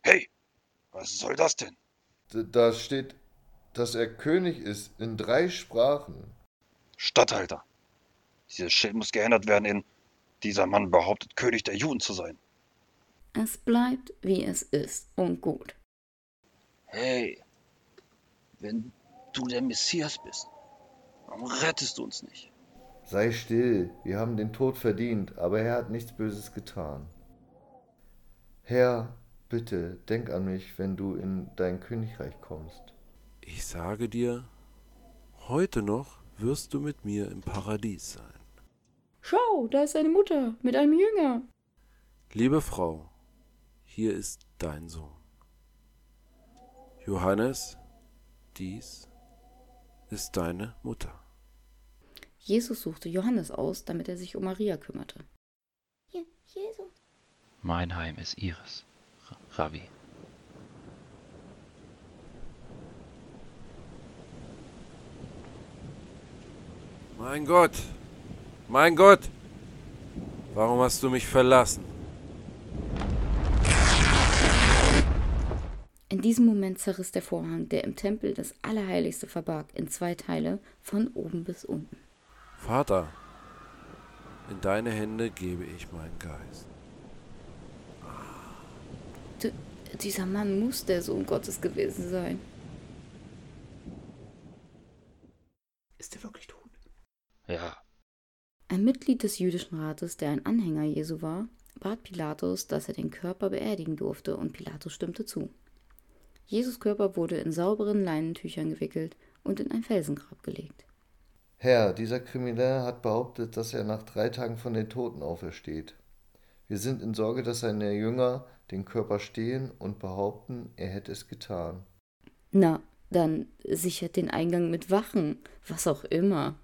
Hey, was soll das denn? Da steht, dass er König ist in drei Sprachen. Statthalter. Dieses Schild muss geändert werden in Dieser Mann behauptet, König der Juden zu sein. Es bleibt, wie es ist und gut. Hey, wenn du der Messias bist, warum rettest du uns nicht? Sei still, wir haben den Tod verdient, aber er hat nichts Böses getan. Herr, bitte, denk an mich, wenn du in dein Königreich kommst. Ich sage dir, heute noch wirst du mit mir im Paradies sein. Schau, da ist seine Mutter mit einem Jünger. Liebe Frau, hier ist dein Sohn. Johannes, dies ist deine Mutter. Jesus suchte Johannes aus, damit er sich um Maria kümmerte. Hier, Jesus. Mein Heim ist ihres, R Mein Gott, mein Gott, warum hast du mich verlassen? In diesem Moment zerriss der Vorhang, der im Tempel das Allerheiligste verbarg, in zwei Teile, von oben bis unten. Vater, in deine Hände gebe ich meinen Geist. D dieser Mann muss der Sohn Gottes gewesen sein. Ist er wirklich tot? Ja, Ein Mitglied des jüdischen Rates, der ein Anhänger Jesu war, bat Pilatus, dass er den Körper beerdigen durfte, und Pilatus stimmte zu. Jesus Körper wurde in sauberen Leinentüchern gewickelt und in ein Felsengrab gelegt. Herr, dieser Kriminelle hat behauptet, dass er nach drei Tagen von den Toten aufersteht. Wir sind in Sorge, dass seine Jünger den Körper stehlen und behaupten, er hätte es getan. Na, dann sichert den Eingang mit Wachen, was auch immer.